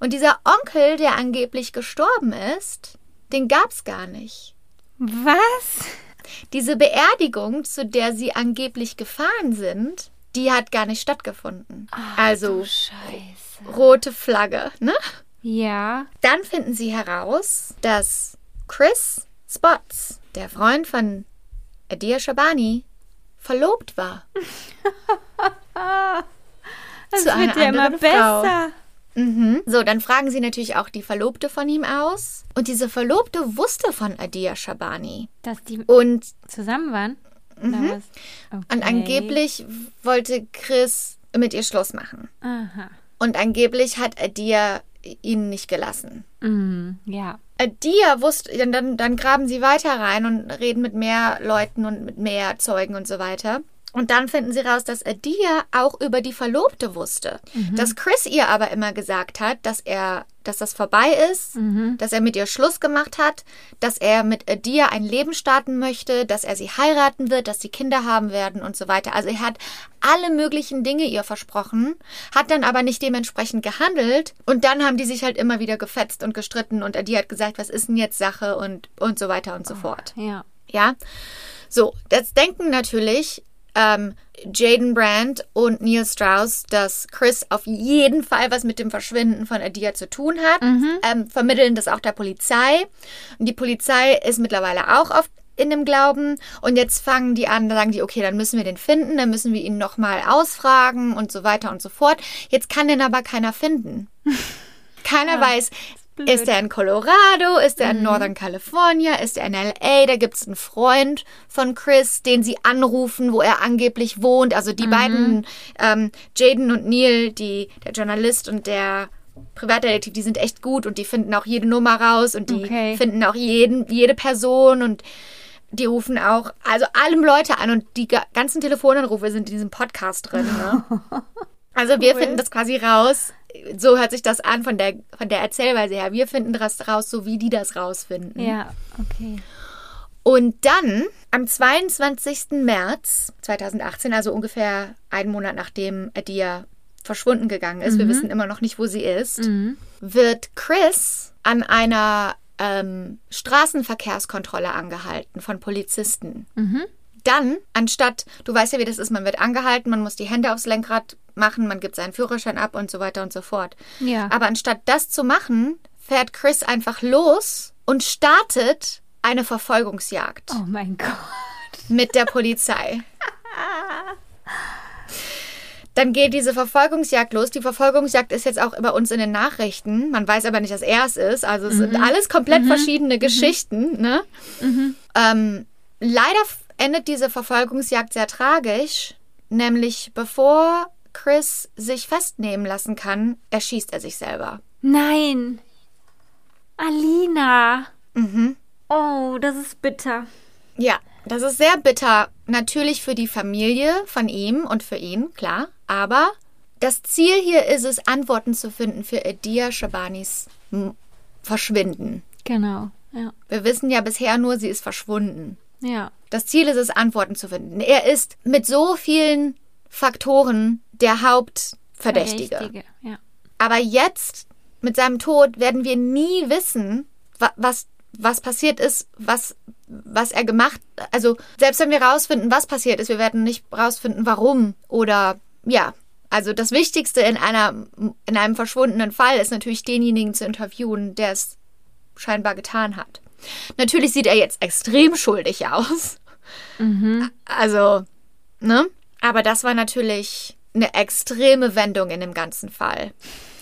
Und dieser Onkel, der angeblich gestorben ist, den gab's gar nicht. Was? Diese Beerdigung, zu der sie angeblich gefahren sind, die hat gar nicht stattgefunden. also Scheiße. rote Flagge, ne? Ja. Dann finden sie heraus, dass Chris Spots, der Freund von Adia Shabani, verlobt war. <laughs> Das Zu wird ja immer Frau. besser. Mhm. So, dann fragen sie natürlich auch die Verlobte von ihm aus. Und diese Verlobte wusste von Adia Shabani. Dass die Und, zusammen waren? Mhm. Okay. und angeblich wollte Chris mit ihr Schluss machen. Aha. Und angeblich hat Adia ihn nicht gelassen. Mhm. Ja. Adia wusste, dann, dann, dann graben sie weiter rein und reden mit mehr Leuten und mit mehr Zeugen und so weiter. Und dann finden sie raus, dass Adia auch über die Verlobte wusste. Dass Chris ihr aber immer gesagt hat, dass er, dass das vorbei ist, dass er mit ihr Schluss gemacht hat, dass er mit Adia ein Leben starten möchte, dass er sie heiraten wird, dass sie Kinder haben werden und so weiter. Also er hat alle möglichen Dinge ihr versprochen, hat dann aber nicht dementsprechend gehandelt und dann haben die sich halt immer wieder gefetzt und gestritten und Adia hat gesagt, was ist denn jetzt Sache und, und so weiter und so fort. Ja. Ja. So, das denken natürlich ähm, Jaden Brandt und Neil Strauss, dass Chris auf jeden Fall was mit dem Verschwinden von Adia zu tun hat, ähm, vermitteln das auch der Polizei. Und die Polizei ist mittlerweile auch auf in dem Glauben und jetzt fangen die an, sagen die, okay, dann müssen wir den finden, dann müssen wir ihn nochmal ausfragen und so weiter und so fort. Jetzt kann den aber keiner finden. <laughs> Keiner weiß, blöd. ist er in Colorado, ist er in Northern California, ist er in LA, da gibt es einen Freund von Chris, den sie anrufen, wo er angeblich wohnt. Also die beiden, ähm, Jaden und Neil, die, der Journalist und der Privatdetektiv, die sind echt gut und die finden auch jede Nummer raus und die Okay. finden auch jeden, jede Person und die rufen auch, also allem Leute an und die ga- ganzen Telefonanrufe sind in diesem Podcast drin. Ne? <laughs> Also wir finden das quasi raus. So hört sich das an von der, von der Erzählweise her. Wir finden das raus, so wie die das rausfinden. Ja, okay. Und dann am 22. März 2018, also ungefähr einen Monat nachdem Adia verschwunden gegangen ist, wir wissen immer noch nicht, wo sie ist, wird Chris an einer ähm, Straßenverkehrskontrolle angehalten von Polizisten. Dann, anstatt, du weißt ja, wie das ist, man wird angehalten, man muss die Hände aufs Lenkrad machen, man gibt seinen Führerschein ab und so weiter und so fort. Ja. Aber anstatt das zu machen, fährt Chris einfach los und startet eine Verfolgungsjagd Oh mein Gott. mit der Polizei. Dann geht diese Verfolgungsjagd los. Die Verfolgungsjagd ist jetzt auch bei uns in den Nachrichten. Man weiß aber nicht, dass er es ist. Also es sind alles komplett verschiedene Geschichten. Ne? Ähm, leider endet diese Verfolgungsjagd sehr tragisch. Nämlich bevor Chris sich festnehmen lassen kann, erschießt er sich selber. Nein. Alina. Mhm. Oh, das ist bitter. Ja, das ist sehr bitter. Natürlich für die Familie von ihm und für ihn, klar. Aber das Ziel hier ist es, Antworten zu finden für Edia Shabanis Verschwinden. Genau. Ja. Wir wissen ja bisher nur, sie ist verschwunden. Ja. Das Ziel ist es, Antworten zu finden. Er ist mit so vielen Faktoren der Hauptverdächtige. Verdächtige, Ja. Aber jetzt, mit seinem Tod, werden wir nie wissen, wa was, was passiert ist, was, was er gemacht Also, selbst wenn wir rausfinden, was passiert ist, wir werden nicht rausfinden, warum oder ja. Also das Wichtigste in einer in einem verschwundenen Fall ist natürlich denjenigen zu interviewen, der es scheinbar getan hat. Natürlich sieht er jetzt extrem schuldig aus. Also, ne? Aber das war natürlich eine extreme Wendung in dem ganzen Fall.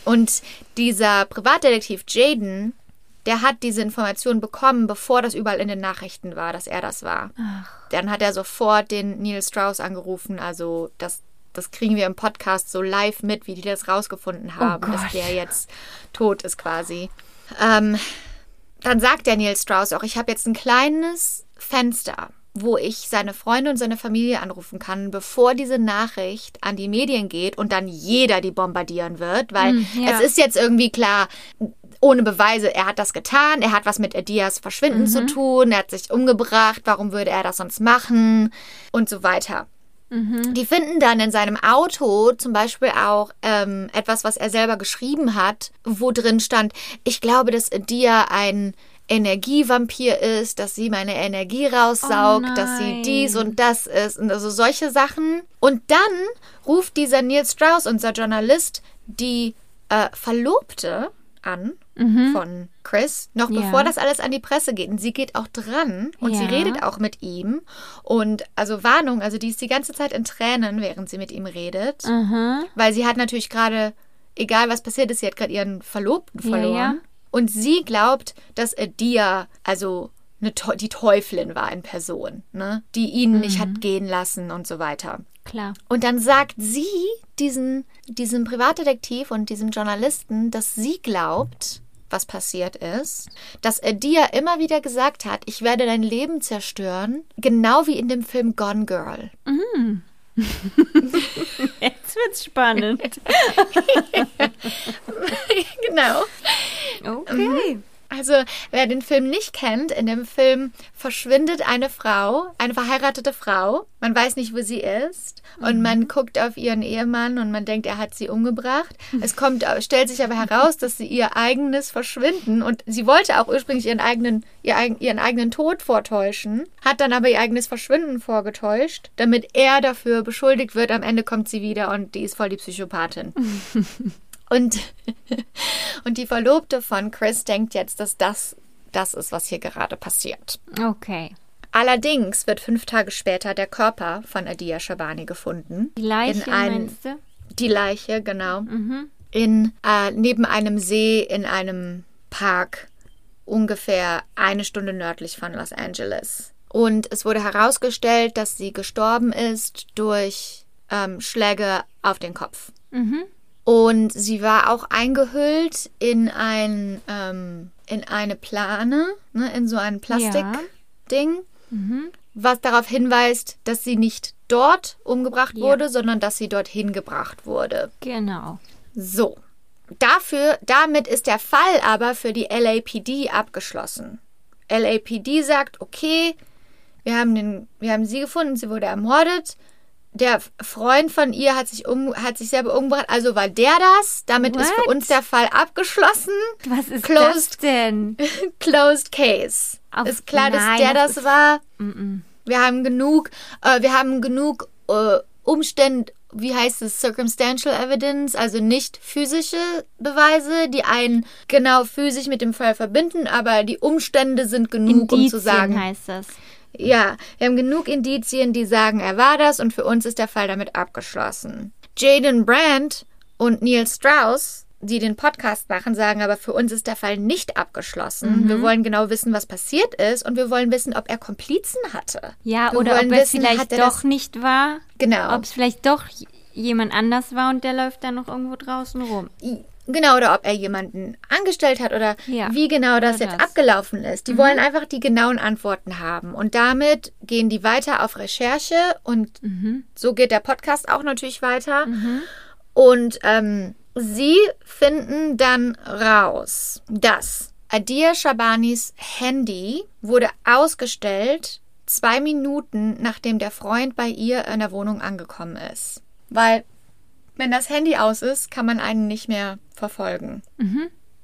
Und dieser Privatdetektiv Jaden, der hat diese Information bekommen, bevor das überall in den Nachrichten war, dass er das war. Dann hat er sofort den Neil Strauss angerufen. Also das, das kriegen wir im Podcast so live mit, wie die das rausgefunden haben, dass Gott. der jetzt tot ist quasi. Ähm, dann sagt der Neil Strauss auch, ich habe jetzt ein kleines Fenster, wo ich seine Freunde und seine Familie anrufen kann, bevor diese Nachricht an die Medien geht und dann jeder die bombardieren wird, weil Mm, ja. es ist jetzt irgendwie klar, ohne Beweise, er hat das getan, er hat was mit Edias Verschwinden Mhm. zu tun, er hat sich umgebracht, warum würde er das sonst machen und so weiter. Mhm. Die finden dann in seinem Auto zum Beispiel auch ähm, etwas, was er selber geschrieben hat, wo drin stand, ich glaube, dass Dia ein Energievampir ist, dass sie meine Energie raussaugt, Oh dass sie nein. dies und das ist und also solche Sachen. Und dann ruft dieser Neil Strauss, unser Journalist, die äh, Verlobte an von Chris, noch Ja. bevor das alles an die Presse geht. Und sie geht auch dran und sie Ja. redet auch mit ihm. Und also Warnung, also die ist die ganze Zeit in Tränen, während sie mit ihm redet. Aha. Weil sie hat natürlich gerade egal was passiert ist, sie hat gerade ihren Verlobten verloren. ja. Und sie glaubt, dass Adia, also eine, Teu- die Teuflin war in Person, ne? die ihn nicht Mhm. hat gehen lassen und so weiter. Klar. Und dann sagt sie diesen, diesem Privatdetektiv und diesem Journalisten, dass sie glaubt, was passiert ist, dass Adia immer wieder gesagt hat, ich werde dein Leben zerstören, genau wie in dem Film Gone Girl. <laughs> Jetzt wird's spannend. <laughs> genau. Okay. Also, wer den Film nicht kennt, in dem Film verschwindet eine Frau, eine verheiratete Frau. Man weiß nicht, wo sie ist. Und man guckt auf ihren Ehemann und man denkt, er hat sie umgebracht. Es kommt, stellt sich aber heraus, dass sie ihr eigenes Verschwinden und sie wollte auch ursprünglich ihren eigenen, ihr, eigen- ihren eigenen Tod vortäuschen, hat dann aber ihr eigenes Verschwinden vorgetäuscht, damit er dafür beschuldigt wird. Am Ende kommt sie wieder und die ist voll die Psychopathin. <laughs> Und, <laughs> und die Verlobte von Chris denkt jetzt, dass das das ist, was hier gerade passiert. Okay. Allerdings wird fünf Tage später der Körper von Adia Shabani gefunden. Die Leiche, in ein, meinst du? Die Leiche, genau. In, äh, neben einem See in einem Park, ungefähr eine Stunde nördlich von Los Angeles. Und es wurde herausgestellt, dass sie gestorben ist durch ähm, Schläge auf den Kopf. Und sie war auch eingehüllt in ein ähm, in eine Plane, ne, in so ein Plastikding, was darauf hinweist, dass sie nicht dort umgebracht Ja. wurde, sondern dass sie dorthin gebracht wurde. Genau. So. Dafür, damit ist der Fall aber für die LAPD abgeschlossen. LAPD sagt, okay, wir haben, den, wir haben sie gefunden, sie wurde ermordet. Der Freund von ihr hat sich, um, hat sich selber umgebracht, also war der das. Damit ist für What? uns der Fall abgeschlossen. Was ist das Closed. denn? <laughs> Closed Case. Auf- ist klar, dass Nein, der das das, war. Wir haben genug, äh, wir haben genug äh, Umstände, wie heißt es, Circumstantial Evidence, also nicht physische Beweise, die einen genau physisch mit dem Fall verbinden, aber die Umstände sind genug, um zu Indizien sagen, heißt das. Ja, wir haben genug Indizien, die sagen, er war das und für uns ist der Fall damit abgeschlossen. Jaden Brandt und Neil Strauss, die den Podcast machen, sagen aber, für uns ist der Fall nicht abgeschlossen. Wir wollen genau wissen, was passiert ist und wir wollen wissen, ob er Komplizen hatte. Ja, wir oder ob es wissen, vielleicht er doch nicht war. Genau. Ob es vielleicht doch jemand anders war und der läuft dann noch irgendwo draußen rum. Genau, oder ob er jemanden angestellt hat oder Ja, wie genau das oder jetzt das. Mhm. abgelaufen ist. Die wollen einfach die genauen Antworten haben. Und damit gehen die weiter auf Recherche und Mhm. so geht der Podcast auch natürlich weiter. Und ähm, sie finden dann raus, dass Adia Shabanis Handy wurde ausgestellt zwei Minuten, nachdem der Freund bei ihr in der Wohnung angekommen ist. Weil wenn das Handy aus ist, kann man einen nicht mehr verfolgen.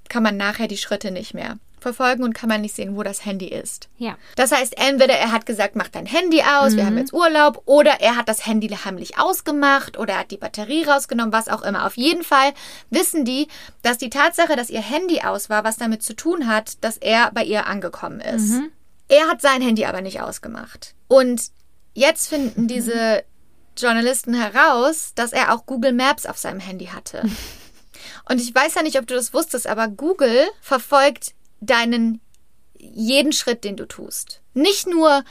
Kann man nachher die Schritte nicht mehr verfolgen und kann man nicht sehen, wo das Handy ist. Ja. Das heißt, entweder er hat gesagt, mach dein Handy aus, wir haben jetzt Urlaub, oder er hat das Handy heimlich ausgemacht oder er hat die Batterie rausgenommen, was auch immer. Auf jeden Fall wissen die, dass die Tatsache, dass ihr Handy aus war, was damit zu tun hat, dass er bei ihr angekommen ist. Er hat sein Handy aber nicht ausgemacht. Und jetzt finden diese Journalisten heraus, dass er auch Google Maps auf seinem Handy hatte. <laughs> Und ich weiß ja nicht, ob du das wusstest, aber Google verfolgt deinen jeden Schritt, den du tust. Nicht nur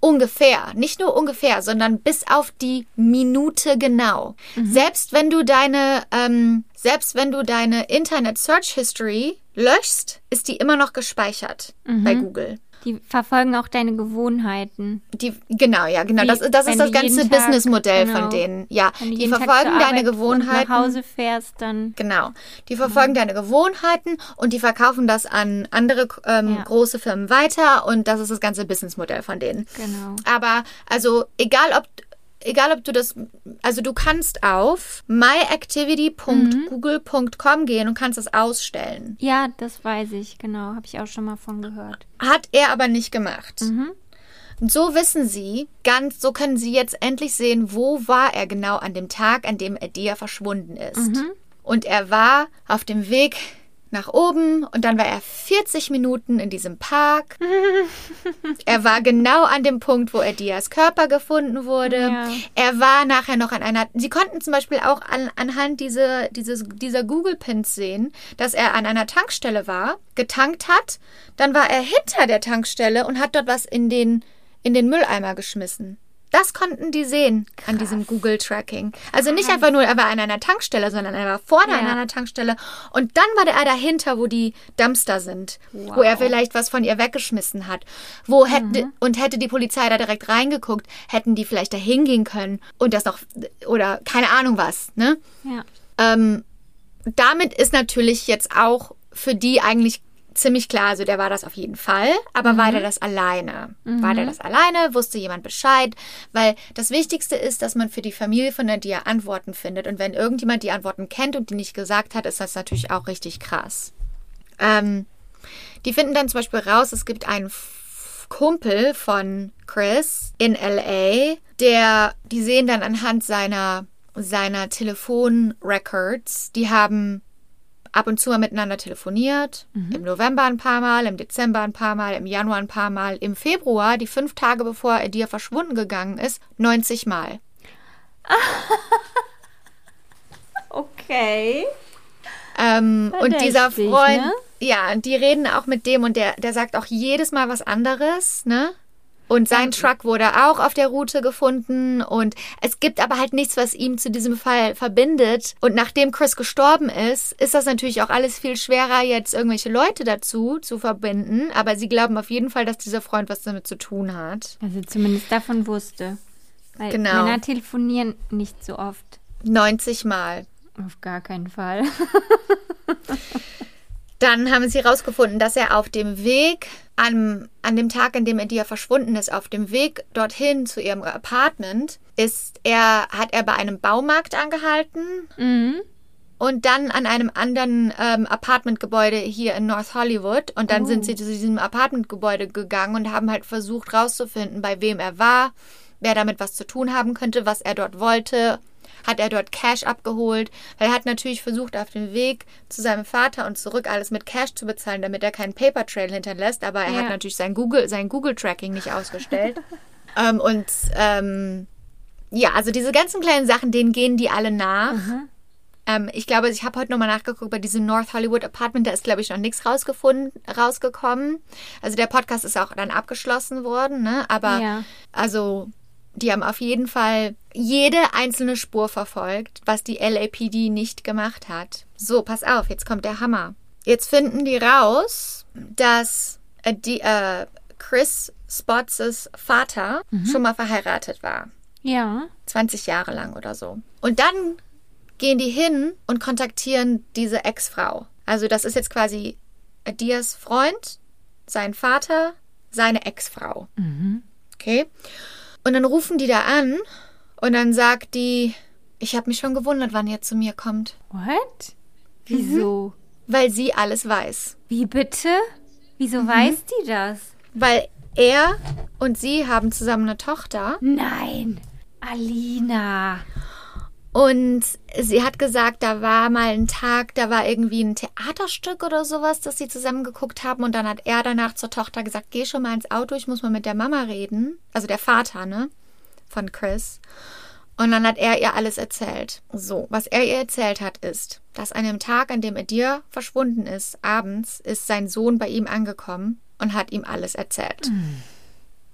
ungefähr, nicht nur ungefähr, sondern bis auf die Minute genau. Selbst wenn du deine, ähm, selbst wenn du deine Internet Search History löschst, ist die immer noch gespeichert bei Google. Die verfolgen auch deine Gewohnheiten. Die, genau, ja, genau. Wie, Das, das wenn ist das du ganze Businessmodell genau. von denen. Ja, Wenn du die verfolgen deine Gewohnheiten. Und nach Hause fährst, dann. Genau. Die verfolgen deine Gewohnheiten und die verkaufen das an andere ähm, Ja. große Firmen weiter und das ist das ganze Businessmodell von denen. Genau. Aber also egal ob egal ob du das also du kannst auf myactivity.google.com gehen und kannst das ausstellen. Ja, das weiß ich, genau. Habe ich auch schon mal von gehört. Hat er aber nicht gemacht. Mhm. Und so wissen sie, ganz, so können sie jetzt endlich sehen, wo war er genau an dem Tag, an dem Adia verschwunden ist. Mhm. Und er war auf dem Weg nach oben und dann war er 40 Minuten in diesem Park. <laughs> er war genau an dem Punkt, wo Edias Körper gefunden wurde. Ja. Er war nachher noch an einer. Sie konnten zum Beispiel auch an, anhand diese, dieses, dieser Google-Pins sehen, dass er an einer Tankstelle war, getankt hat. Dann war er hinter der Tankstelle und hat dort was in den, in den Mülleimer geschmissen. Das konnten die sehen an diesem Google-Tracking. Also nicht einfach nur, er war an einer Tankstelle, sondern er war vorne an Ja. einer Tankstelle und dann war er dahinter, wo die Dumpster sind, wo er vielleicht was von ihr weggeschmissen hat. Wo hätte und hätte die Polizei da direkt reingeguckt, hätten die vielleicht da hingehen können und das noch oder keine Ahnung was, ne? Ja. Ähm, damit ist natürlich jetzt auch für die eigentlich ziemlich klar, also der war das auf jeden Fall, aber war der das alleine? War der das alleine? Wusste jemand Bescheid? Weil das Wichtigste ist, dass man für die Familie von Nadia Antworten findet. Und wenn irgendjemand die Antworten kennt und die nicht gesagt hat, ist das natürlich auch richtig krass. Ähm, die finden dann zum Beispiel raus, es gibt einen Kumpel von Chris in LA, der, die sehen dann anhand seiner, seiner Telefonrecords, die haben ab und zu mal miteinander telefoniert. Im November ein paar Mal, im Dezember ein paar Mal, im Januar ein paar Mal, im Februar, die fünf Tage bevor er dir verschwunden gegangen ist, 90 Mal. <laughs> Okay. Ähm, und dieser Freund, ne? ja, und die reden auch mit dem und der, der sagt auch jedes Mal was anderes, ne? Und sein Truck wurde auch auf der Route gefunden und es gibt aber halt nichts, was ihm zu diesem Fall verbindet. Und nachdem Chris gestorben ist, ist das natürlich auch alles viel schwerer, jetzt irgendwelche Leute dazu zu verbinden. Aber sie glauben auf jeden Fall, dass dieser Freund was damit zu tun hat. Also zumindest davon wusste. Weil Genau. Männer telefonieren nicht so oft. 90 Mal. Auf gar keinen Fall. <laughs> Dann haben sie herausgefunden, dass er auf dem Weg, an, an dem Tag, an dem Edia verschwunden ist, auf dem Weg dorthin zu ihrem Apartment, ist er, hat er bei einem Baumarkt angehalten Mhm. und dann an einem anderen ähm, Apartmentgebäude hier in North Hollywood. Und dann sind sie zu diesem Apartmentgebäude gegangen und haben halt versucht rauszufinden, bei wem er war, wer damit was zu tun haben könnte, was er dort wollte. Hat er dort Cash abgeholt? Weil er hat natürlich versucht, auf dem Weg zu seinem Vater und zurück alles mit Cash zu bezahlen, damit er keinen Paper Trail hinterlässt. Aber er Ja. hat natürlich sein Google, sein Google-Tracking nicht ausgestellt. <laughs> ähm, und ähm, ja, also diese ganzen kleinen Sachen, denen gehen die alle nach. Ähm, ich glaube, ich habe heute nochmal nachgeguckt bei diesem North Hollywood Apartment, da ist, glaube ich, noch nichts rausgefunden, rausgekommen. Also der Podcast ist auch dann abgeschlossen worden, ne? Aber Ja. also die haben auf jeden Fall jede einzelne Spur verfolgt, was die LAPD nicht gemacht hat. So, pass auf, jetzt kommt der Hammer. Jetzt finden die raus, dass äh, die, äh, Chris Spots' Vater schon mal verheiratet war. Ja. 20 Jahre lang oder so. Und dann gehen die hin und kontaktieren diese Ex-Frau. Also das ist jetzt quasi Dias Freund, sein Vater, seine Ex-Frau. Okay. Und dann rufen die da an und dann sagt die, ich habe mich schon gewundert, wann ihr zu mir kommt, What? Wieso? weil sie alles weiß. Wie bitte? Wieso weiß die das? Weil er und sie haben zusammen eine Tochter Nein. Alina. Und sie hat gesagt, da war mal ein Tag, da war irgendwie ein Theaterstück oder sowas, das sie zusammen geguckt haben. Und dann hat er danach zur Tochter gesagt, geh schon mal ins Auto, ich muss mal mit der Mama reden. Also der Vater, ne? Von Chris. Und dann hat er ihr alles erzählt. So, was er ihr erzählt hat, ist, dass an dem Tag, an dem Edir verschwunden ist, abends, ist sein Sohn bei ihm angekommen und hat ihm alles erzählt.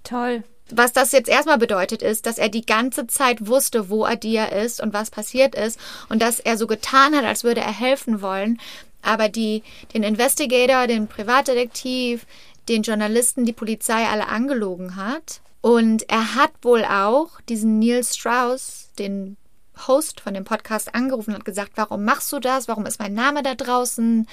Toll. Was das jetzt erstmal bedeutet, ist, dass er die ganze Zeit wusste, wo Adia ist und was passiert ist und dass er so getan hat, als würde er helfen wollen, aber die, den Investigator, den Privatdetektiv, den Journalisten, die Polizei alle angelogen hat. Und er hat wohl auch diesen Neil Strauss, den Host von dem Podcast, angerufen und hat gesagt, warum machst du das? Warum ist mein Name da draußen?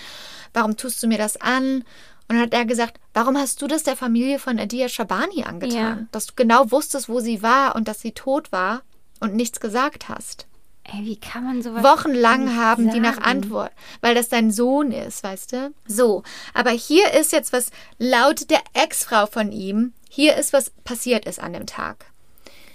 Warum tust du mir das an? Und dann hat er gesagt, warum hast du das der Familie von Adia Shabani angetan? Ja. Dass du genau wusstest, wo sie war und dass sie tot war und nichts gesagt hast. Ey, wie kann man sowas Wochenlang haben die nach sagen? Antwort, weil das dein Sohn ist, weißt du? So, aber hier ist jetzt was laut der Ex-Frau von ihm, hier ist was passiert ist an dem Tag.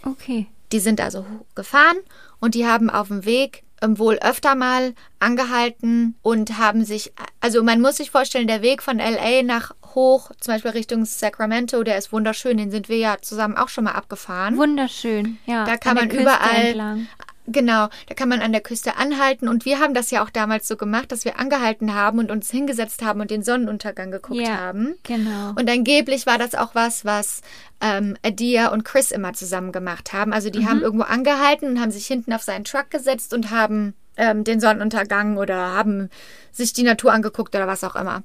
Okay. Die sind also gefahren und die haben auf dem Weg ähm, wohl öfter mal angehalten und haben sich, also man muss sich vorstellen, der Weg von LA nach hoch, zum Beispiel Richtung Sacramento, der ist wunderschön, den sind wir ja zusammen auch schon mal abgefahren. Wunderschön, ja. Da kann an man überall- Entlang. Genau, da kann man an der Küste anhalten und wir haben das ja auch damals so gemacht, dass wir angehalten haben und uns hingesetzt haben und den Sonnenuntergang geguckt Ja, haben. genau. Und angeblich war das auch was, was ähm, Adia und Chris immer zusammen gemacht haben. Also die haben irgendwo angehalten und haben sich hinten auf seinen Truck gesetzt und haben ähm, den Sonnenuntergang oder haben sich die Natur angeguckt oder was auch immer.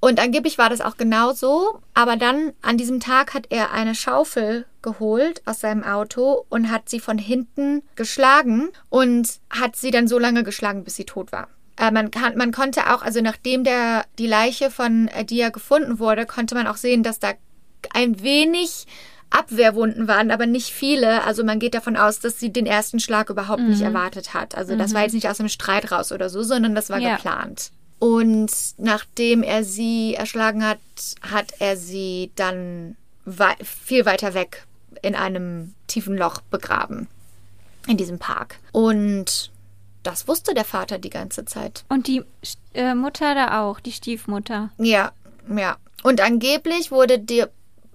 Und angeblich war das auch genau so. Aber dann an diesem Tag hat er eine Schaufel geholt aus seinem Auto und hat sie von hinten geschlagen und hat sie dann so lange geschlagen, bis sie tot war. Äh, man, kann, man konnte auch, also nachdem der, die Leiche von Adia gefunden wurde, konnte man auch sehen, dass da ein wenig Abwehrwunden waren, aber nicht viele. Also man geht davon aus, dass sie den ersten Schlag überhaupt nicht erwartet hat. Also das war jetzt nicht aus einem Streit raus oder so, sondern das war Ja. geplant. Und nachdem er sie erschlagen hat, hat er sie dann wei viel weiter weg in einem tiefen Loch begraben. In diesem Park. Und das wusste der Vater die ganze Zeit. Und die äh, Mutter da auch, die Stiefmutter. Ja, ja. Und angeblich wurde die,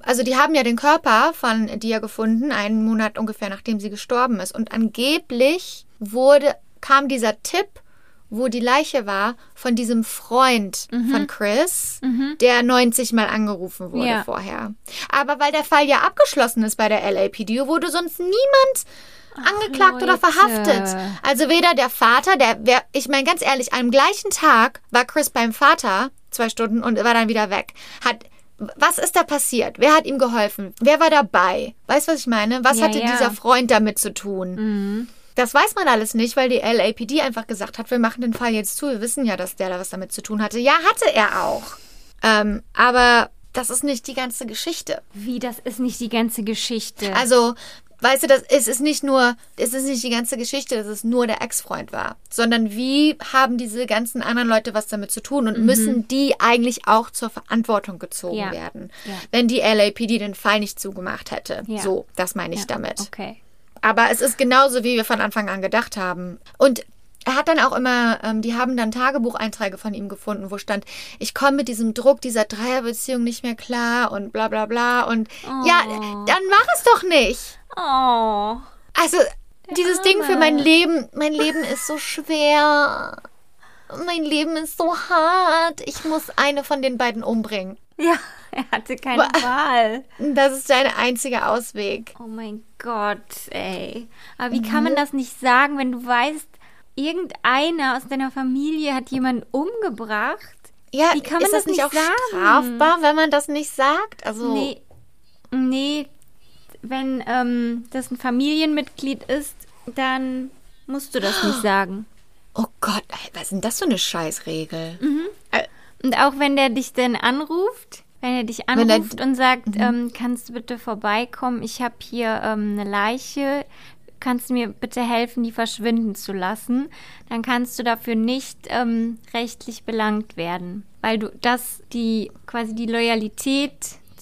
also die haben ja den Körper von Dia gefunden, einen Monat ungefähr nachdem sie gestorben ist. Und angeblich wurde, kam dieser Tipp, wo die Leiche war, von diesem Freund von Chris, der 90 Mal angerufen wurde Ja. vorher. Aber weil der Fall ja abgeschlossen ist bei der LAPD, wurde sonst niemand angeklagt oder Leute. verhaftet. Also weder der Vater, der, wer, ich meine ganz ehrlich, am gleichen Tag war Chris beim Vater zwei Stunden und war dann wieder weg. Hat, was ist da passiert? Wer hat ihm geholfen? Wer war dabei? Weißt du, was ich meine? Was Ja, hatte ja. dieser Freund damit zu tun? Das weiß man alles nicht, weil die LAPD einfach gesagt hat, wir machen den Fall jetzt zu. Wir wissen ja, dass der da was damit zu tun hatte. Ja, hatte er auch. Ähm, aber das ist nicht die ganze Geschichte. Wie, das ist nicht die ganze Geschichte. Also, weißt du, das, es ist nicht nur, es ist nicht die ganze Geschichte, dass es nur der Ex-Freund war, sondern wie haben diese ganzen anderen Leute was damit zu tun und müssen die eigentlich auch zur Verantwortung gezogen Mhm. Ja. werden, Ja. wenn die LAPD den Fall nicht zugemacht hätte. Ja. So, das meine ich damit. Okay. Aber es ist genauso, wie wir von Anfang an gedacht haben. Und er hat dann auch immer, ähm, die haben dann Tagebucheinträge von ihm gefunden, wo stand, ich komme mit diesem Druck dieser Dreierbeziehung nicht mehr klar und bla bla bla. Und ja, dann mach es doch nicht. Oh. Also, dieses Ding für mein Leben, mein Leben ist so schwer. Mein Leben ist so hart. Ich muss eine von den beiden umbringen. Ja, <laughs> er hatte keine Wa- Wahl. Das ist dein einziger Ausweg. Oh mein Gott, ey. Aber wie kann man das nicht sagen, wenn du weißt, irgendeiner aus deiner Familie hat jemanden umgebracht? Ja, Wie kann man ist das, das nicht nicht auch sagen? strafbar, wenn man das nicht sagt? Also, Nee. Nee, wenn ähm, das ein Familienmitglied ist, dann musst du das nicht sagen. oh Gott, was ist denn das für eine Scheißregel? Äh, Und auch wenn der dich dann anruft, wenn er dich Wenn er- anruft und sagt, ähm, kannst du bitte vorbeikommen, ich habe hier ähm, eine Leiche, kannst du mir bitte helfen, die verschwinden zu lassen, dann kannst du dafür nicht ähm, rechtlich belangt werden, weil du das die quasi die Loyalität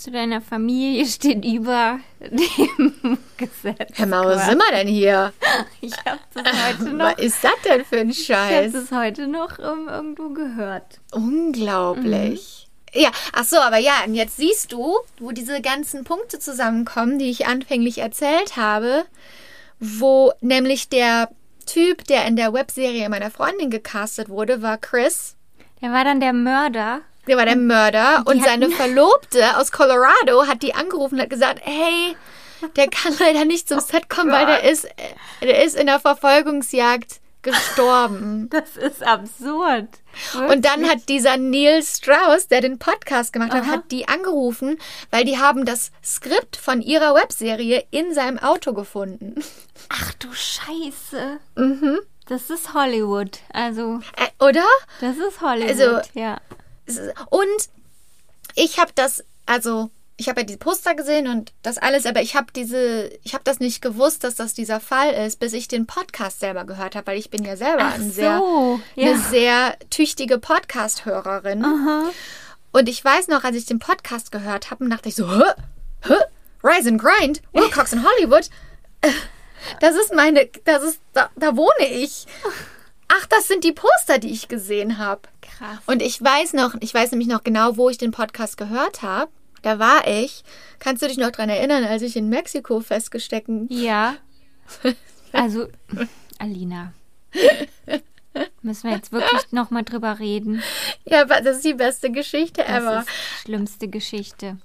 zu deiner Familie steht über dem <laughs> Gesetz. Hör mal, wo sind wir denn hier? <laughs> Ich habe das heute noch. Was ist das denn für ein <laughs> Ich habe Scheiß? das heute noch ähm, irgendwo gehört. Unglaublich. Ja, ach so, aber ja, und jetzt siehst du, wo diese ganzen Punkte zusammenkommen, die ich anfänglich erzählt habe, wo nämlich der Typ, der in der Webserie meiner Freundin gecastet wurde, war Chris. Der war dann der Mörder. Der war der Mörder und seine <laughs> Verlobte aus Colorado hat die angerufen und hat gesagt, hey, der kann leider nicht zum Set kommen, weil der ist, äh, der ist in der Verfolgungsjagd gestorben. <laughs> Das ist absurd. Und dann hat dieser Neil Strauss, der den Podcast gemacht hat, Aha. hat die angerufen, weil die haben das Skript von ihrer Webserie in seinem Auto gefunden. Ach du Scheiße. Mhm. Das ist Hollywood. Also, Äh, oder? das ist Hollywood. Also- ja. Und ich habe das, also ich habe ja die Poster gesehen und das alles, aber ich habe diese, ich habe das nicht gewusst, dass das dieser Fall ist, bis ich den Podcast selber gehört habe, weil ich bin ja selber Ach ein sehr, so, eine ja. sehr tüchtige Podcast-Hörerin. Und ich weiß noch, als ich den Podcast gehört habe, dachte ich so, hä? Hä? Rise and Grind? Wilcox in Hollywood? <laughs> Das ist meine, das ist, da, da wohne ich. Ach, das sind die Poster, die ich gesehen habe. Krass. Und ich weiß noch, ich weiß nämlich noch genau, wo ich den Podcast gehört habe. Da war ich. Kannst du dich noch dran erinnern, als ich in Mexiko festgestecken? Ja. <laughs> Also, Alina. Müssen wir jetzt wirklich nochmal drüber reden? Ja, aber das ist die beste Geschichte Das ever. ist die schlimmste Geschichte.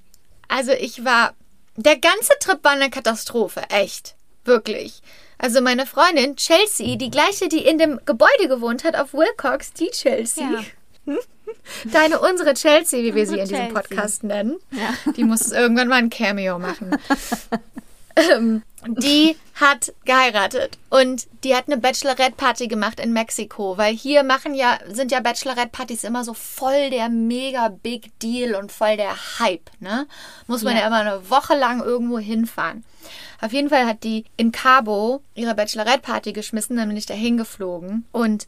Also ich war, der ganze Trip war eine Katastrophe, echt, wirklich. Also meine Freundin Chelsea, die gleiche, die in dem Gebäude gewohnt hat auf Wilcox, die Chelsea. Ja. <laughs> Deine, unsere Chelsea, wie wir sie in diesem Chelsea. Podcast nennen. Ja. Die muss irgendwann mal ein Cameo machen. <laughs> ähm, die hat geheiratet und die hat eine Bachelorette-Party gemacht in Mexiko, weil hier machen ja, sind ja Bachelorette-Partys immer so voll der mega Big Deal und voll der Hype, ne? Muss man ja, Ja. immer eine Woche lang irgendwo hinfahren. Auf jeden Fall hat die in Cabo ihre Bachelorette-Party geschmissen, dann bin ich da hingeflogen und